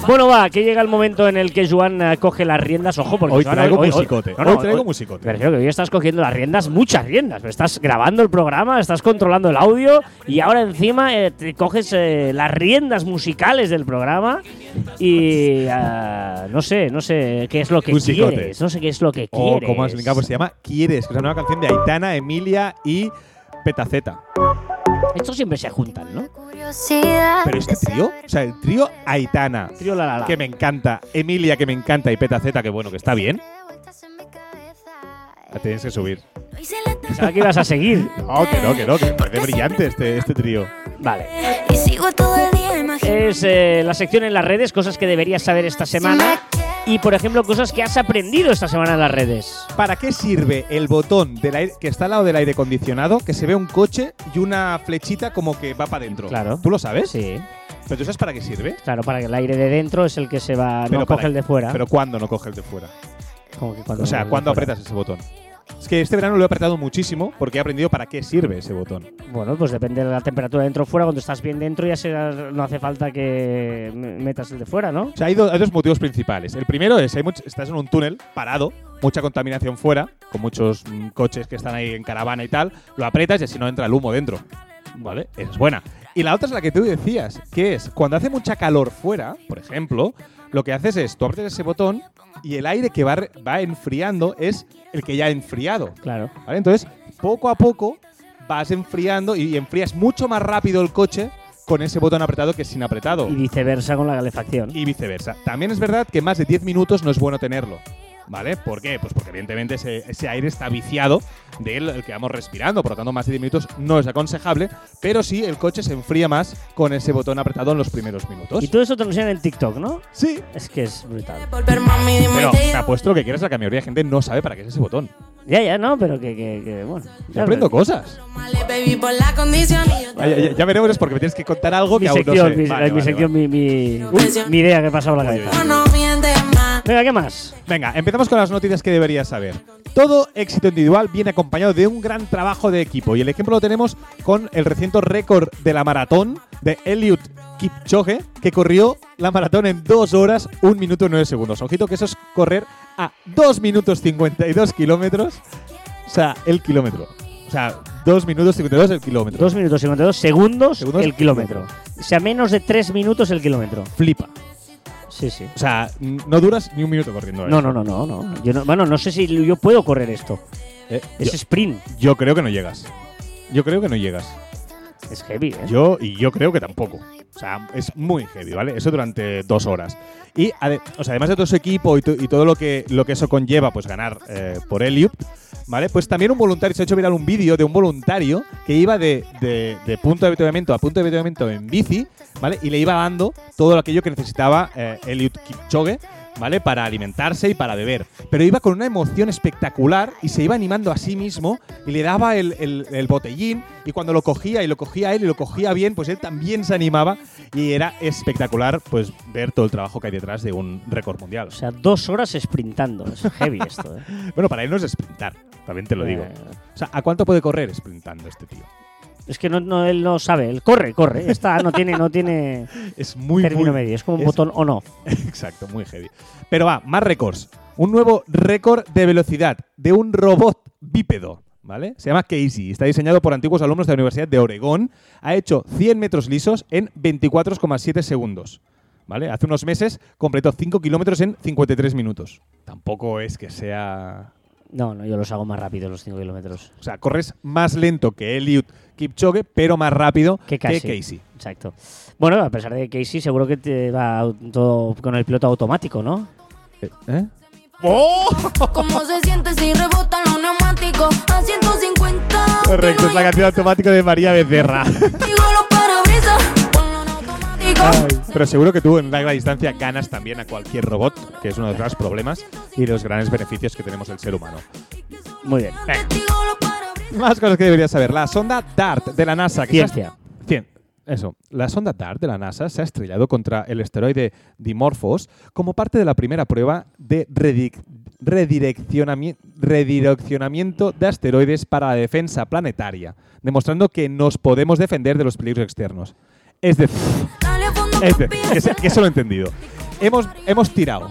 Bueno, va, que llega el momento en el que Joan eh, coge las riendas. Ojo, porque Hoy Joan, traigo musicote. no, no, Hoy traigo musicote. Me refiero que hoy estás cogiendo las riendas, muchas riendas. Estás grabando el programa, estás controlando el audio y ahora encima eh, te coges eh, las riendas musicales del programa y ah, no sé, no sé qué es lo que Musicote. quieres. No sé qué es lo que Oh, quieres. ¿cómo has brincado? Pues se llama Quieres, que es una nueva canción de Aitana, Emilia y Petaceta. Estos siempre se juntan, ¿no? Pero este trío, o sea, el trío Aitana, Trío la la la. que me encanta, Emilia, que me encanta, y Petaceta, que bueno, que está bien. La tienes que subir. Pensaba que ibas a seguir. No, que no, que no, que me parece brillante este, este trío. Vale. Y sigo todo el día imaginando. Es eh, la sección en las redes, cosas que deberías saber esta semana. Y, por ejemplo, cosas que has aprendido esta semana en las redes. ¿Para qué sirve el botón del aire, que está al lado del aire acondicionado, que se ve un coche y una flechita como que va para adentro? Claro. ¿Tú lo sabes? Sí. ¿Pero tú sabes para qué sirve? Claro, para que el aire de dentro es el que se va, no Pero coge el de fuera. Pero ¿cuándo no coge el de fuera? Como que cuando O sea, ¿cuándo apretas ese botón? Es que este verano lo he apretado muchísimo porque he aprendido para qué sirve ese botón. Bueno, pues depende de la temperatura dentro o fuera. Cuando estás bien dentro ya se- no hace falta que me- metas el de fuera, ¿no? O sea, hay, do- hay dos motivos principales. El primero es, hay estás en un túnel parado, mucha contaminación fuera, con muchos mm, coches que están ahí en caravana y tal, lo aprietas y así no entra el humo dentro. ¿Vale? Esa es buena. Y la otra es la que tú decías, que es cuando hace mucha calor fuera, por ejemplo, lo que haces es tú aprietas ese botón y el aire que va, va enfriando es el que ya ha enfriado. Claro. ¿Vale? Entonces, poco a poco vas enfriando y, y enfrías mucho más rápido el coche con ese botón apretado que sin apretado. Y viceversa con la calefacción. Y viceversa. También es verdad que más de 10 minutos no es bueno tenerlo. ¿Vale? ¿Por qué? Pues porque evidentemente ese, ese aire está viciado del el que vamos respirando, por lo tanto más de 10 minutos no es aconsejable, pero sí el coche se enfría más con ese botón apretado en los primeros minutos. Y todo eso te lo enseñan en TikTok, ¿no? Sí, Es que es brutal. Pero te apuesto lo que quieras, que la mayoría de gente no sabe para qué es ese botón. Ya, ya, no, pero que, que, que, bueno. Yo ya aprendo ves. cosas. Ya, ya- ya veremos, es porque me tienes que contar algo Mi que aún no sección, sé. mi, Vale, mi vale, sección, vale. mi, mi, uy, mi idea que pasa por la cabeza. No mientes más. Venga, ¿qué más? Venga, empezamos con las noticias que deberías saber. Todo éxito individual viene acompañado de un gran trabajo de equipo y el ejemplo lo tenemos con el reciente récord de la maratón de Eliud Kipchoge, que corrió la maratón en 2 horas, 1 minuto y 9 segundos. Ojito que eso es correr a 2 minutos 52 kilómetros, o sea, el kilómetro. O sea, 2 minutos 52 el kilómetro. 2 minutos 52 segundos, Segundos, el kilómetro. O sea, menos de 3 minutos el kilómetro. Flipa. Sí, sí. O sea, no duras ni un minuto corriendo. No, eso. no, no, no, no. Yo no. Bueno, no sé si yo puedo correr esto. Eh, Es yo, sprint. yo creo que no llegas. Yo creo que no llegas. Es heavy, ¿eh? Yo y yo creo que tampoco. O sea, es muy heavy, ¿vale? Eso durante dos horas. Y además de todo su equipo y, y todo lo que, lo que eso conlleva, pues ganar eh, por Eliud, ¿vale? Pues también un voluntario, se ha hecho viral un vídeo de un voluntario que iba de, de- de punto de avituallamiento a punto de avituallamiento en bici, ¿vale? Y le iba dando todo aquello que necesitaba eh, Eliud Kipchoge, ¿vale? Para alimentarse y para beber. Pero iba con una emoción espectacular y se iba animando a sí mismo y le daba el, el- el botellín y cuando lo cogía y lo cogía él y lo cogía bien, pues él también se animaba y era espectacular pues ver todo el trabajo que hay detrás de un récord mundial. O sea, dos horas sprintando. Es heavy esto, ¿eh? Bueno, para él no es sprintar, también te lo digo. O sea, ¿a cuánto puede correr sprintando este tío? Es que no, no, él no sabe. Él corre, corre. Está, no tiene, no tiene Es muy, término muy- medio. Es como un es- botón on off. Exacto, muy heavy. Pero va, más récords. Un nuevo récord de velocidad de un robot bípedo. ¿Vale? Se llama Casey. Está diseñado por antiguos alumnos de la Universidad de Oregón. Ha hecho 100 metros lisos en 24,7 segundos. ¿Vale? Hace unos meses completó 5 kilómetros en 53 minutos. Tampoco es que sea. No, no, yo los hago más rápido los 5 kilómetros. O sea, corres más lento que Eliud Kipchoge, pero más rápido Que que Casey. Exacto. Bueno, a pesar de que Casey seguro que te va todo con el piloto automático, ¿no? ¿Eh? ¿Cómo se siente si rebotan los neumáticos a 150? Correcto, es la canción automática de María Becerra. Pero seguro que tú en larga distancia ganas también a cualquier robot, que es uno de los grandes problemas y de los grandes beneficios que tenemos el ser humano. Muy bien. Más cosas que deberías saber. La sonda DART de la NASA. Que Ciencia. Cien- Eso. La sonda DART de la NASA se ha estrellado contra el asteroide Dimorphos como parte de la primera prueba de redic- redireccionami- redireccionamiento de asteroides para la defensa planetaria, demostrando que nos podemos defender de los peligros externos. Es decir, Que, se- que eso lo he entendido. Hemos, hemos tirado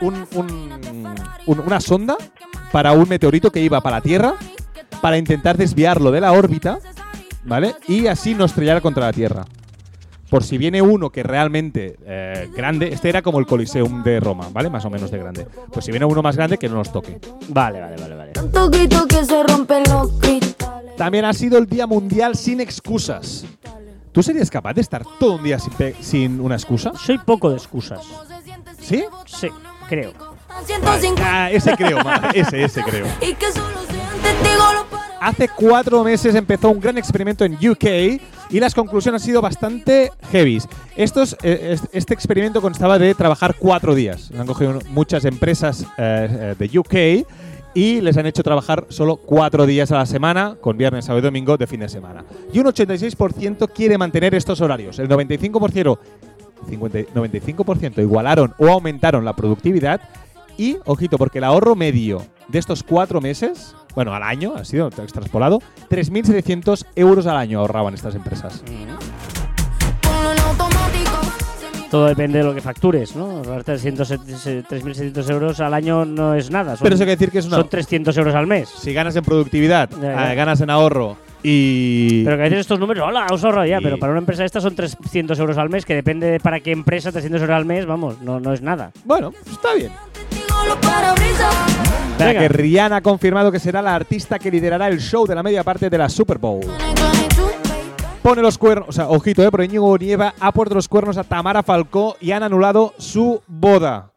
un- un- un- una sonda para un meteorito que iba para la Tierra para intentar desviarlo de la órbita, ¿vale? Y así no estrellara contra la Tierra. Por si viene uno que realmente eh, grande, este era como el Coliseum de Roma, ¿vale? Más o menos de grande. Pues si viene uno más grande, que no nos toque. Vale, vale, vale, vale. Tanto grito que se rompen los cristales. También ha sido el Día Mundial sin excusas. ¿Tú serías capaz de estar todo un día sin, pe- sin una excusa? Soy poco de excusas. ¿Sí? Sí, creo. A 150 Ah, ese creo, ma- ese, ese creo. Hace cuatro meses empezó un gran experimento en UK y las conclusiones han sido bastante heavies. Estos, eh, es- este experimento constaba de trabajar cuatro días. Han cogido muchas empresas eh, eh, de UK y les han hecho trabajar solo cuatro días a la semana, con viernes, sábado y domingo de fin de semana. Y un 86% quiere mantener estos horarios. El 95%, 50 95% igualaron o aumentaron la productividad y, ojito, porque el ahorro medio de estos cuatro meses, bueno, al año, ha sido extraspolado, 3.700 euros al año ahorraban estas empresas. Automático. Todo depende de lo que factures, ¿no? Ahora 300, 3.700 euros al año no es nada. Son, Pero eso quiere decir que es una. son 300 euros al mes. Si ganas en productividad, Ya, ya. eh, ganas en ahorro y. Pero que a veces estos números, hola, os ahorro ya, Y- pero para una empresa esta son 300 euros al mes, que depende de para qué empresa 300 euros al mes, vamos, no, no es nada. Bueno, pues está bien. Venga. que Rihanna ha confirmado que será la artista que liderará el show de la media parte de la Super Bowl. 2022, baby. Pone los cuernos, o sea, ojito, eh, pero Íñigo Nieva ha puesto los cuernos a Tamara Falcó y han anulado su boda.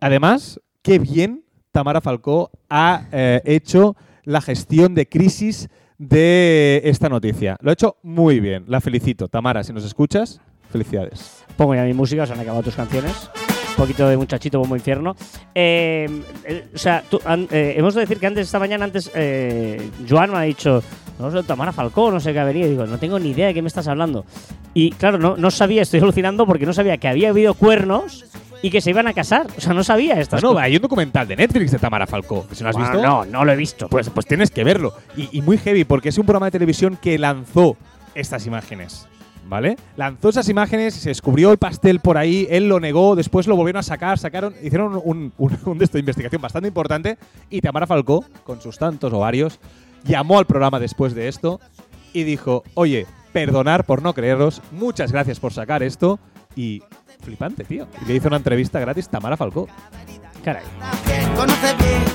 Además, qué bien Tamara Falcó ha eh, hecho la gestión de crisis de esta noticia. Lo ha hecho muy bien. La felicito. Tamara, si nos escuchas, felicidades. Pongo ya mi música, se han acabado tus canciones. Un poquito de muchachito bombo infierno. Eh, o sea, eh, hemos de decir que antes, esta mañana, antes, Joan me ha dicho, no sé, Tamara Falcó, no sé qué. Y digo, no tengo ni idea de qué me estás hablando. Y claro, no, no sabía, estoy alucinando porque no sabía que había habido cuernos y que se iban a casar. O sea, no sabía estas Bueno, cosas. hay un documental de Netflix de Tamara Falcó. Si no has Bueno, visto, no, no lo he visto. pues, pues tienes que verlo. Y, y muy heavy, porque es un programa de televisión que lanzó estas imágenes. ¿Vale? Lanzó esas imágenes, se descubrió el pastel por ahí, él lo negó, después lo volvieron a sacar, sacaron, hicieron un, un, un de esto de investigación bastante importante y Tamara Falcó, con sus tantos ovarios, llamó al programa después de esto y dijo, oye, perdonar por no creeros, muchas gracias por sacar esto y flipante, tío. Y le hizo una entrevista gratis Tamara Falcó. Caray.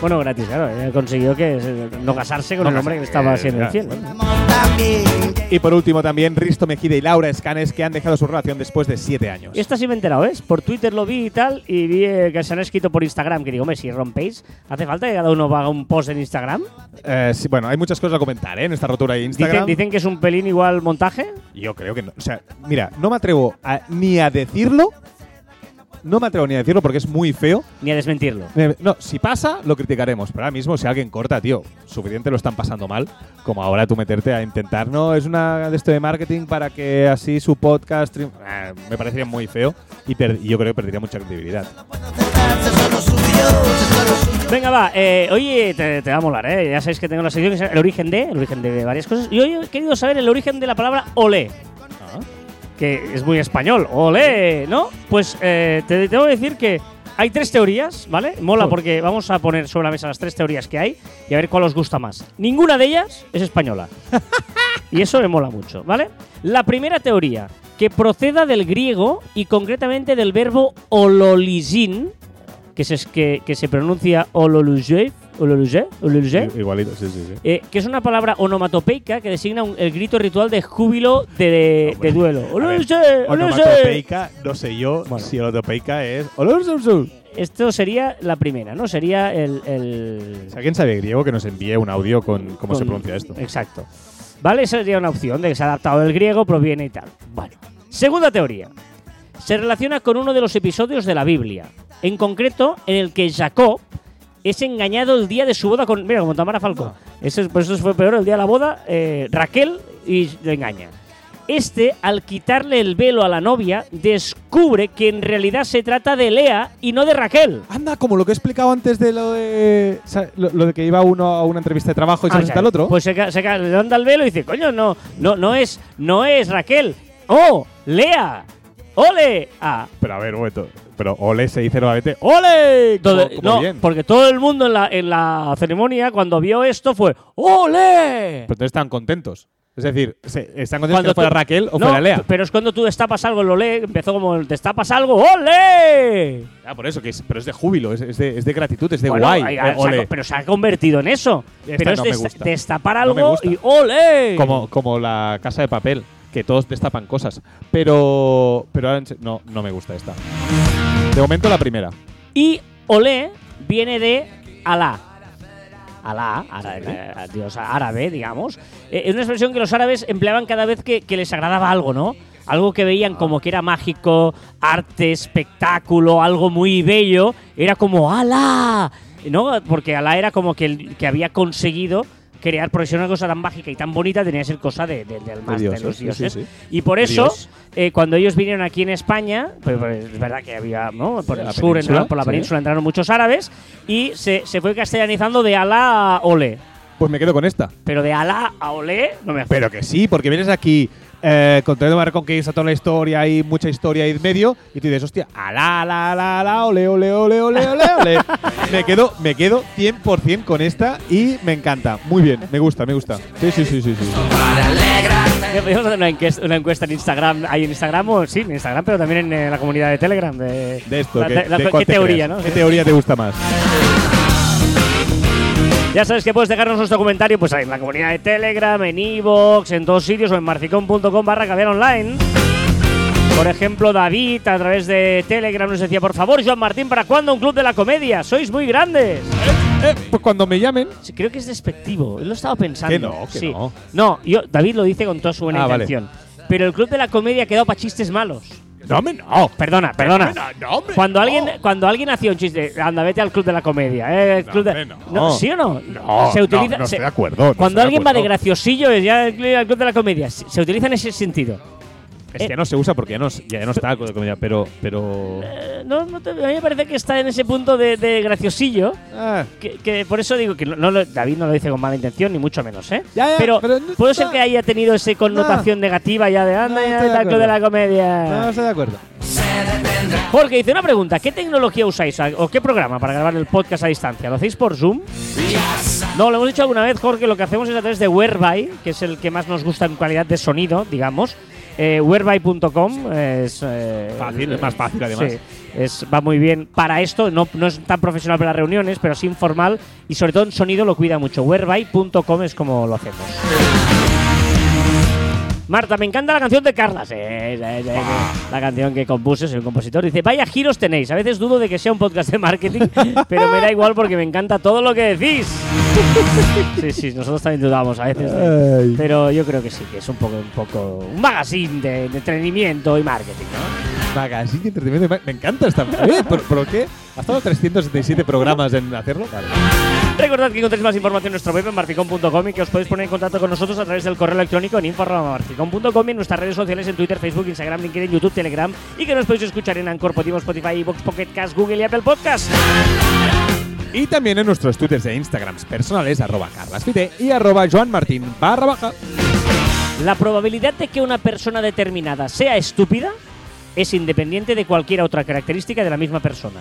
Bueno, gratis, claro. He conseguido que no casarse con No el hombre que estaba haciendo eh, infiel. ya. ¿no? Y por último también Risto Mejide y Laura Escanes que han dejado su relación después de siete años. Y esta sí me he enterado, ¿ves? Por Twitter lo vi y tal, y vi eh, que se han escrito por Instagram, que digo, hombre, si rompéis, ¿hace falta que cada uno haga un post en Instagram? Eh, sí, bueno, hay muchas cosas a comentar ¿eh? en esta rotura de Dicen, Instagram. dicen que es un pelín igual montaje. Yo creo que no. O sea, mira, no me atrevo a- ni a decirlo. No me atrevo ni a decirlo porque es muy feo. Ni a desmentirlo. No, si pasa, lo criticaremos. Pero ahora mismo, si alguien corta, tío, suficiente lo están pasando mal. Como ahora tú meterte a intentar, no, es una de esto de marketing para que así su podcast. triunfe". Ah, me parecería muy feo y, y yo creo que perdería mucha credibilidad. Venga, va. Eh, oye, te, te va a molar, ¿eh? Ya sabéis que tengo la sección que es el origen de, el origen de varias cosas. Y hoy he querido saber el origen de la palabra olé. Que es muy español. Olé, ¿no? Pues eh, te tengo que decir que hay tres teorías, ¿vale? Mola porque vamos a poner sobre la mesa las tres teorías que hay y a ver cuál os gusta más. Ninguna de ellas es española. y eso me mola mucho, ¿vale? La primera teoría, que proceda del griego y concretamente del verbo ololisin, que se, que, que se pronuncia ololuje, ololuje, ololuje, Igualito, sí, sí, sí. eh, que es una palabra onomatopeica que designa un- el grito ritual de júbilo de, de duelo. Ololuje, ololuje. Onomatopeica, no sé yo Bueno. si onomatopeica es. Olorosomsum. Esto sería la primera, ¿no? Sería el. el- Si alguien sabe griego, que nos envíe un audio con cómo se con- pronuncia esto. Exacto. ¿Vale? Esa sería una opción de que se ha adaptado del griego, proviene y tal. Bueno. Segunda teoría. Se relaciona con uno de los episodios de la Biblia. En concreto, en el que Jacob es engañado el día de su boda con. Mira, como Tamara Falcó. Eso, por eso fue peor el día de la boda. eh, Raquel y le engaña. Este, al quitarle el velo a la novia, descubre que en realidad se trata de Lea y no de Raquel. Anda, como lo que he explicado antes de lo de. o sea, Lo, lo de que iba uno a una entrevista de trabajo y se Ah, presenta ya. al otro. Pues se, se ca- levanta el velo y dice, coño, no, no, no es, no es Raquel. ¡Oh! ¡Lea! ¡Ole! Ah. pero a ver, un momento. Pero ole se dice nuevamente. ¡Ole! Como- como no, bien. porque todo el mundo en la, en la ceremonia, cuando vio esto, fue ¡Ole! Pero entonces están contentos. Es decir, están contentos Cuando que fuera tú- Raquel o No, fuera Lea. Pero es cuando tú destapas algo, el ole, empezó como destapas algo, ¡ole! Ah, por eso, que es, pero es de júbilo, es, es de, es de gratitud, es de Bueno, guay. ahí- eh, se ha- ole. pero se ha convertido en eso. Esta pero es no desta- gusta. destapar No algo gusta. y ¡ole! Como, como la casa de papel, que todos destapan cosas. Pero, pero ahora no, no me gusta esta. De momento la primera. Y olé viene de Alá. Alá, árabe, eh, dios árabe, digamos. Eh, es una expresión que los árabes empleaban cada vez que, que les agradaba algo, ¿no? Algo que veían como que era mágico, arte, espectáculo, algo muy bello. Era como Alá, ¿no? Porque Alá era como que, el- que había conseguido crear, si era una cosa tan mágica y tan bonita, tenía que ser cosa de, de- del más de, dioses, los dioses. sí, sí. Y por eso, eh, cuando ellos vinieron aquí en España, pues, pues, es verdad que había, ¿no? Por el La sur, entraron, por la península entraron muchos árabes y se, se fue castellanizando de Alá a Olé. Pues me quedo con esta. Pero de Alá a Olé no me acuerdo. Pero que sí, porque vienes aquí eh, contenido de Reconquista, toda la historia, hay mucha historia ahí en medio, y tú dices, hostia, ala, la, la, la, ole, ole, ole, ole, ole, ole. me quedo, me quedo 100% con esta y me encanta. Muy bien, me gusta, me gusta. Sí, sí, sí, sí. sí. Podríamos hacer una encuesta, una encuesta en Instagram. Hay en Instagram, o sí, en Instagram, pero también en eh, la comunidad de Telegram. De, De esto, la- ¿qué, de- la- de ¿qué teoría, creas? no? ¿Qué teoría te gusta más? Ya sabes que puedes dejarnos nuestro comentario pues en la comunidad de Telegram, en Evox, en todos sitios o en marficón.com barra caviar online. Por ejemplo, David a través de Telegram nos decía, por favor, Joan Martín, ¿para cuándo un club de la comedia? Sois muy grandes. Eh, pues cuando me llamen, Sí, Creo que es despectivo. Él lo estaba pensando. Que no, que Sí. no. No, yo, David lo dice con toda su buena Ah, vale. intención. Pero el club de la comedia ha quedado para chistes malos. No, me no. Perdona, perdona. No, hombre, Cuando no. alguien, cuando alguien hacía un chiste, anda, vete al club de la comedia. eh, el No, club de- hombre, no. ¿Sí o no? No, se no, utiliza, no se- estoy de acuerdo, no cuando de alguien va de acuerdo. graciosillo, es ya el cl- al club de la comedia. Se se utiliza en ese sentido. Es que ya no se usa porque ya no, ya no está de comedia, pero. pero Eh, no, no te- a mí me parece que está en ese punto de, de graciosillo. ah, Que, que por eso digo que no, no lo- David no lo dice con mala intención, ni mucho menos, ¿eh? Ya, ya, pero, pero no puede está- ser que haya tenido esa connotación negativa ya de anda, No, ya estoy de está el club de la comedia. no estoy de acuerdo. Jorge dice una pregunta: ¿qué tecnología usáis a- o qué programa para grabar el podcast a distancia? ¿Lo hacéis por Zoom? No, lo hemos dicho alguna vez, Jorge. Lo que hacemos es a través de Whereby, que es el que más nos gusta en calidad de sonido, digamos. Eh, Whereby.com es. eh, Fácil, es más fácil, además. Sí, es, va muy bien para esto. No, no es tan profesional para las reuniones, pero sí informal. Y sobre todo en sonido lo cuida mucho. Whereby.com es como lo hacemos. Marta, me encanta la canción de Carla. Sí, sí, sí, sí. La canción que compuse, soy un compositor. Dice, vaya giros tenéis. A veces dudo de que sea un podcast de marketing, pero me da igual porque me encanta todo lo que decís. Sí, sí, nosotros también dudamos a veces. Ay. pero yo creo que sí, que es un poco, un poco un magazine de, de entretenimiento y marketing, ¿no? Magazine de entretenimiento. Me encanta esta. ¿Eh? ¿Por, por qué? ¿Ha estado 377 programas en hacerlo? Vale. Recordad que encontréis más información en nuestro web en marficón.com y que os podéis poner en contacto con nosotros a través del correo electrónico en info.marficón.com y en nuestras redes sociales en Twitter, Facebook, Instagram, LinkedIn, YouTube, Telegram y que nos podéis escuchar en Anchor, Podimo, Spotify, iVoox, Pocket Cast, Google y Apple Podcast. Y también en nuestros twitters de Instagrams personales, arroba carlasfite y arroba joanmartin barra baja. La probabilidad de que una persona determinada sea estúpida es independiente de cualquier otra característica de la misma persona.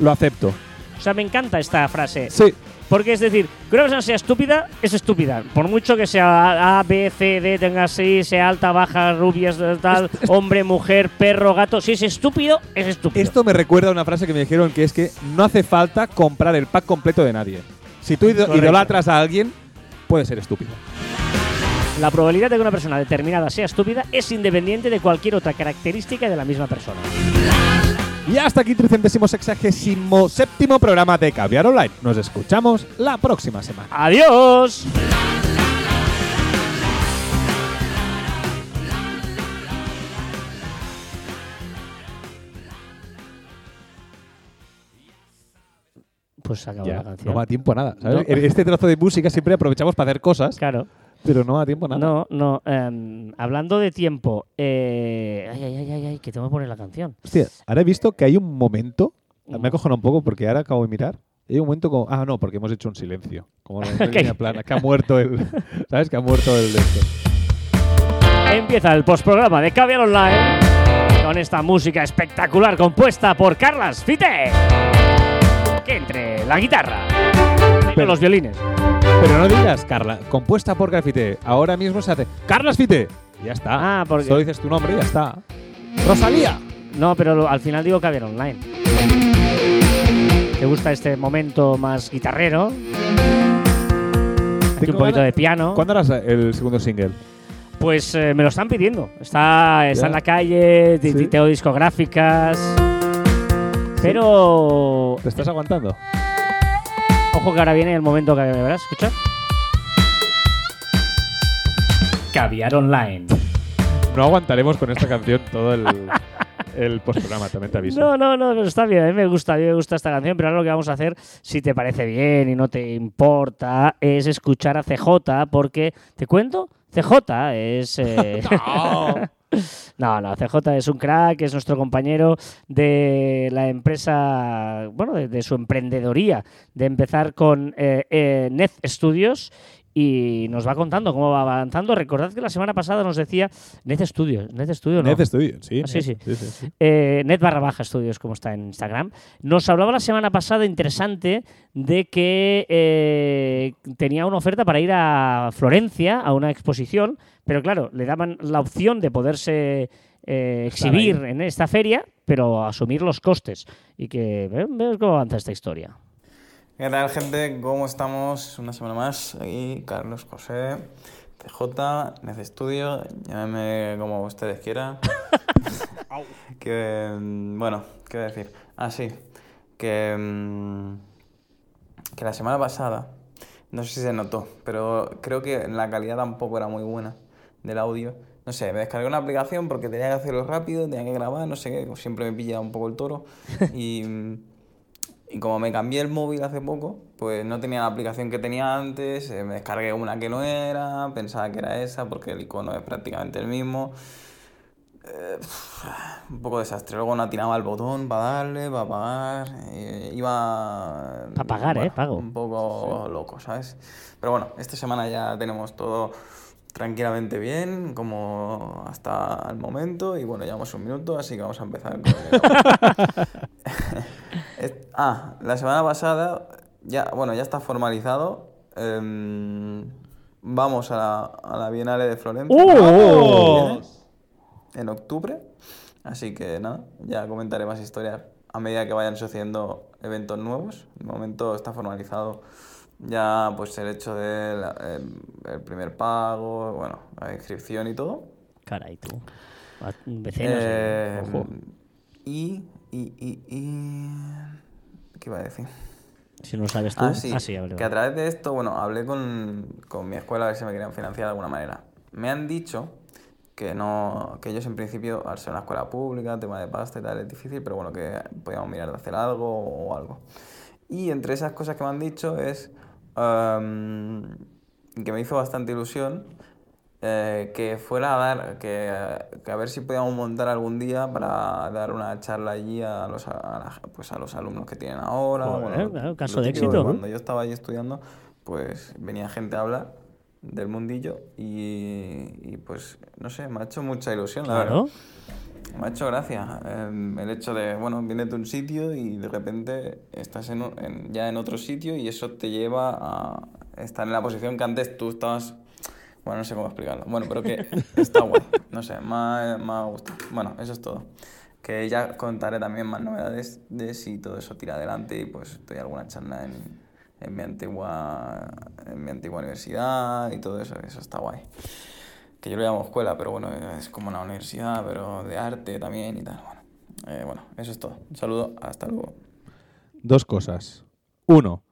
Lo acepto. O sea, me encanta esta frase. Sí. Porque es decir, que una persona sea estúpida, es estúpida. Por mucho que sea A, B, C, D, tenga así, sea alta, baja, rubia, tal, hombre, mujer, perro, gato. Si es estúpido, es estúpido. Esto me recuerda a una frase que me dijeron que es que no hace falta comprar el pack completo de nadie. Si tú idolatras a alguien, puede ser estúpido. La probabilidad de que una persona determinada sea estúpida es independiente de cualquier otra característica de la misma persona. Y hasta aquí, tricentésimo sexagésimo séptimo programa de Caviar Online. Nos escuchamos la próxima semana. ¡Adiós! Pues se acabó la canción. no va a tiempo a nada. ¿sabes? No. Este trozo de música siempre aprovechamos para hacer cosas, Claro. Pero no va a tiempo a nada. No, no. em, hablando de tiempo. eh, ay, ay, ay, ay, ay, que tengo que poner la canción. Hostia, ahora he visto que hay un momento, Mm. me acojono un poco porque ahora acabo de mirar. Hay un momento como, ah, no, porque hemos hecho un silencio. Como en línea plana, que ha muerto el, ¿sabes? Que ha muerto el. Empieza el postprograma de Caviar Online con esta música espectacular compuesta por Carlas Fite. Que entre la guitarra y los violines. Pero no digas, Carla, compuesta por Grafite. Ahora mismo se hace, Carlas Fite. Ya está. Ah, porque- Solo dices tu nombre y ya está. Rosalía. No, pero al final digo Caviar Online. ¿Te gusta este momento más guitarrero? Aquí un poquito de piano. ¿Cuándo harás el segundo single? Pues eh, me lo están pidiendo. Está, está en la calle, Sí. discográficas. Pero. ¿Te estás aguantando? Ojo que ahora viene el momento que verás. Escucha. Caviar Online. No aguantaremos con esta canción todo el, el postprograma, también te aviso. No, no, no, pero está bien. A mí me gusta, a mí me gusta esta canción. Pero ahora lo que vamos a hacer, si te parece bien y no te importa, es escuchar a CJ. Porque, ¿te cuento? CJ es. eh, No, no, CJ es un crack, es nuestro compañero de la empresa, bueno, de, su emprendedoría, de empezar con eh, eh, Net Studios y nos va contando cómo va avanzando. Recordad que la semana pasada nos decía Net Studios, Net Studio no. Net Studio, sí. Ah, sí, Net, sí. sí. Eh, net barra baja estudios, como está en Instagram. Nos hablaba la semana pasada, interesante, de que eh, tenía una oferta para ir a Florencia a una exposición, pero claro, le daban la opción de poderse eh, exhibir en esta feria, pero asumir los costes. Y que ve- vemos cómo avanza esta historia. ¿Qué tal, gente? ¿Cómo estamos? Una semana más. Aquí, Carlos José, TJ, Nez Estudio, llámeme como ustedes quieran. que, mm, bueno, ¿qué voy a decir? Ah, sí, que, mm, que la semana pasada, no sé si se notó, pero creo que la calidad tampoco era muy buena del audio. No sé, me descargué una aplicación porque tenía que hacerlo rápido, tenía que grabar, no sé qué, siempre me pilla un poco el toro. Y, mm, y como me cambié el móvil hace poco, pues no tenía la aplicación que tenía antes, eh, me descargué una que no era, pensaba que era esa porque el icono es prácticamente el mismo. Eh, un poco desastre. Luego no atinaba el botón para darle, para pagar. eh, iba. Pa' pagar, ¿eh? Pago. Un poco loco, ¿sabes? Pero bueno, esta semana ya tenemos todo tranquilamente bien, como hasta el momento. Y bueno, llevamos un minuto, así que vamos a empezar con el- ah, la semana pasada, ya, bueno, ya está formalizado. em, vamos a la, a la Bienal de Florencia. ¡Oh! En octubre. Así que nada, ya comentaré más historias a medida que vayan sucediendo eventos nuevos. De momento está formalizado ya pues el hecho del el primer pago, bueno, la inscripción y todo. Caray, tú. Vecinos. Eh, ojo. y, y, y, y... ¿Qué iba a decir? Si no lo sabes tú. Ah, sí, vale, que a través de esto, bueno, hablé con, con mi escuela a ver si me querían financiar de alguna manera. Me han dicho que no, que ellos en principio, al ser una escuela pública, tema de pasta y tal, es difícil, pero bueno, que podíamos mirar de hacer algo o algo. Y entre esas cosas que me han dicho es em, que me hizo bastante ilusión eh, que fuera a dar, que, que a ver si podíamos montar algún día para dar una charla allí a los, a, pues a los alumnos que tienen ahora. Joder, claro, caso de éxito. Cuando yo estaba allí estudiando, pues venía gente a hablar del mundillo y, y, pues no sé, me ha hecho mucha ilusión, la Claro. verdad. Me ha hecho gracia em, el hecho de, bueno, vienes de un sitio y de repente estás en, en- ya en otro sitio y eso te lleva a estar en la posición que antes tú estabas... Bueno, no sé cómo explicarlo. Bueno, pero que está guay. No sé, me ha, gustado. Bueno, eso es todo. Que ya contaré también más novedades de si todo eso tira adelante y pues doy alguna charla en, en, mi, antigua, en mi antigua universidad y todo eso. Eso está guay que yo lo llamo escuela, pero bueno, es como una universidad, pero de arte también y tal. Bueno, eh, bueno eso es todo. Un saludo, hasta luego. Dos cosas. Uno,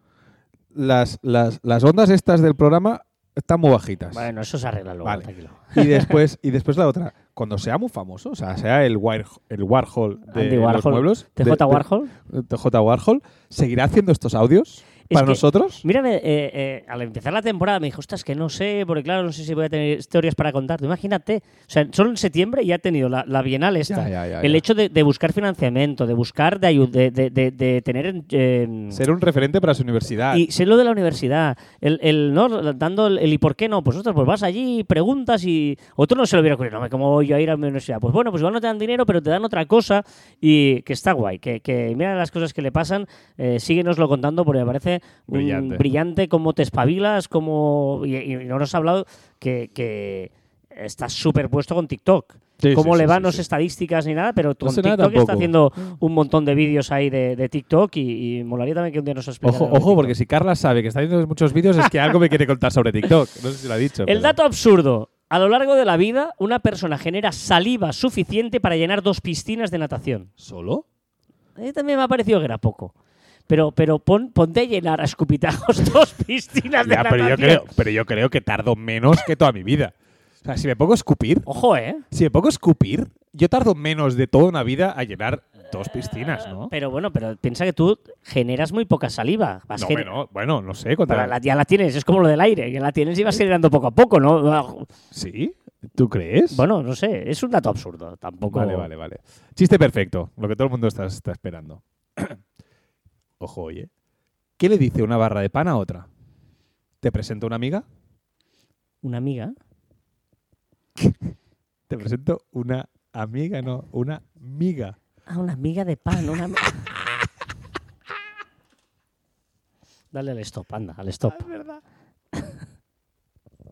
las, las, las ondas estas del programa están muy bajitas. Bueno, eso se arregla luego, Vale. tranquilo. Y después, y después la otra, cuando sea muy famoso, o sea, sea el, Wire- el Warhol de Andy los Warhol. muebles, TJ de- de- Warhol. TJ Warhol, ¿seguirá haciendo estos audios Es para que- nosotros? Mírame, eh, eh, al empezar la temporada me dijo, ostras, que no sé, porque claro, no sé si voy a tener historias para contar. Imagínate, o sea, solo en septiembre ya ha tenido la, la Bienal esta. Ya, ya, ya, el hecho de, de buscar financiamiento, de buscar, de, de, de, de- tener... eh, Ser un referente para su universidad. y sé lo de la universidad, el, el no dando el, el y por qué no, pues ostras, pues vas allí, preguntas y otro no se lo hubiera ocurrido, no, ¿cómo voy yo a ir a mi universidad? Pues bueno, pues igual no te dan dinero, pero te dan otra cosa y que está guay, que, que mira las cosas que le pasan, eh, síguenoslo contando porque me parece un Brillante. brillante cómo te espabilas, cómo y, y no nos has hablado que, que estás superpuesto con TikTok. Sí, cómo sí, le van sí, sé estadísticas ni nada, pero con sé TikTok está haciendo un montón de vídeos ahí de, de TikTok y, y molaría también que un día nos explicara. Ojo, ojo, porque si Carla sabe que está haciendo muchos vídeos es que algo me quiere contar sobre TikTok. No sé si lo ha dicho. El pero- dato absurdo. A lo largo de la vida, una persona genera saliva suficiente para llenar dos piscinas de natación. ¿Solo? A mí también me ha parecido que era poco. Pero, pero pon- ponte a llenar a escupitajos dos piscinas de Ya, pero natación. yo, creo, pero yo creo que tardo menos que toda mi vida. O sea, si me pongo a escupir, Ojo, ¿eh? si me pongo a escupir, yo tardo menos de toda una vida a llenar dos piscinas, ¿no? Pero bueno, pero piensa que tú generas muy poca saliva. Vas No, bueno, bueno, no sé. Pero la- ya la tienes, es como lo del aire, que la tienes y vas generando poco a poco, ¿no? ¿Sí? ¿Tú crees? Bueno, no sé, es un dato absurdo. Tampoco. Vale, vale, vale. Chiste perfecto, lo que todo el mundo está, está esperando. Ojo, oye. ¿Qué le dice una barra de pan a otra? ¿Te presento una amiga? una amiga. Te presento una amiga, no, una miga. Ah, una amiga de pan. Una... Dale al stop, anda, al stop.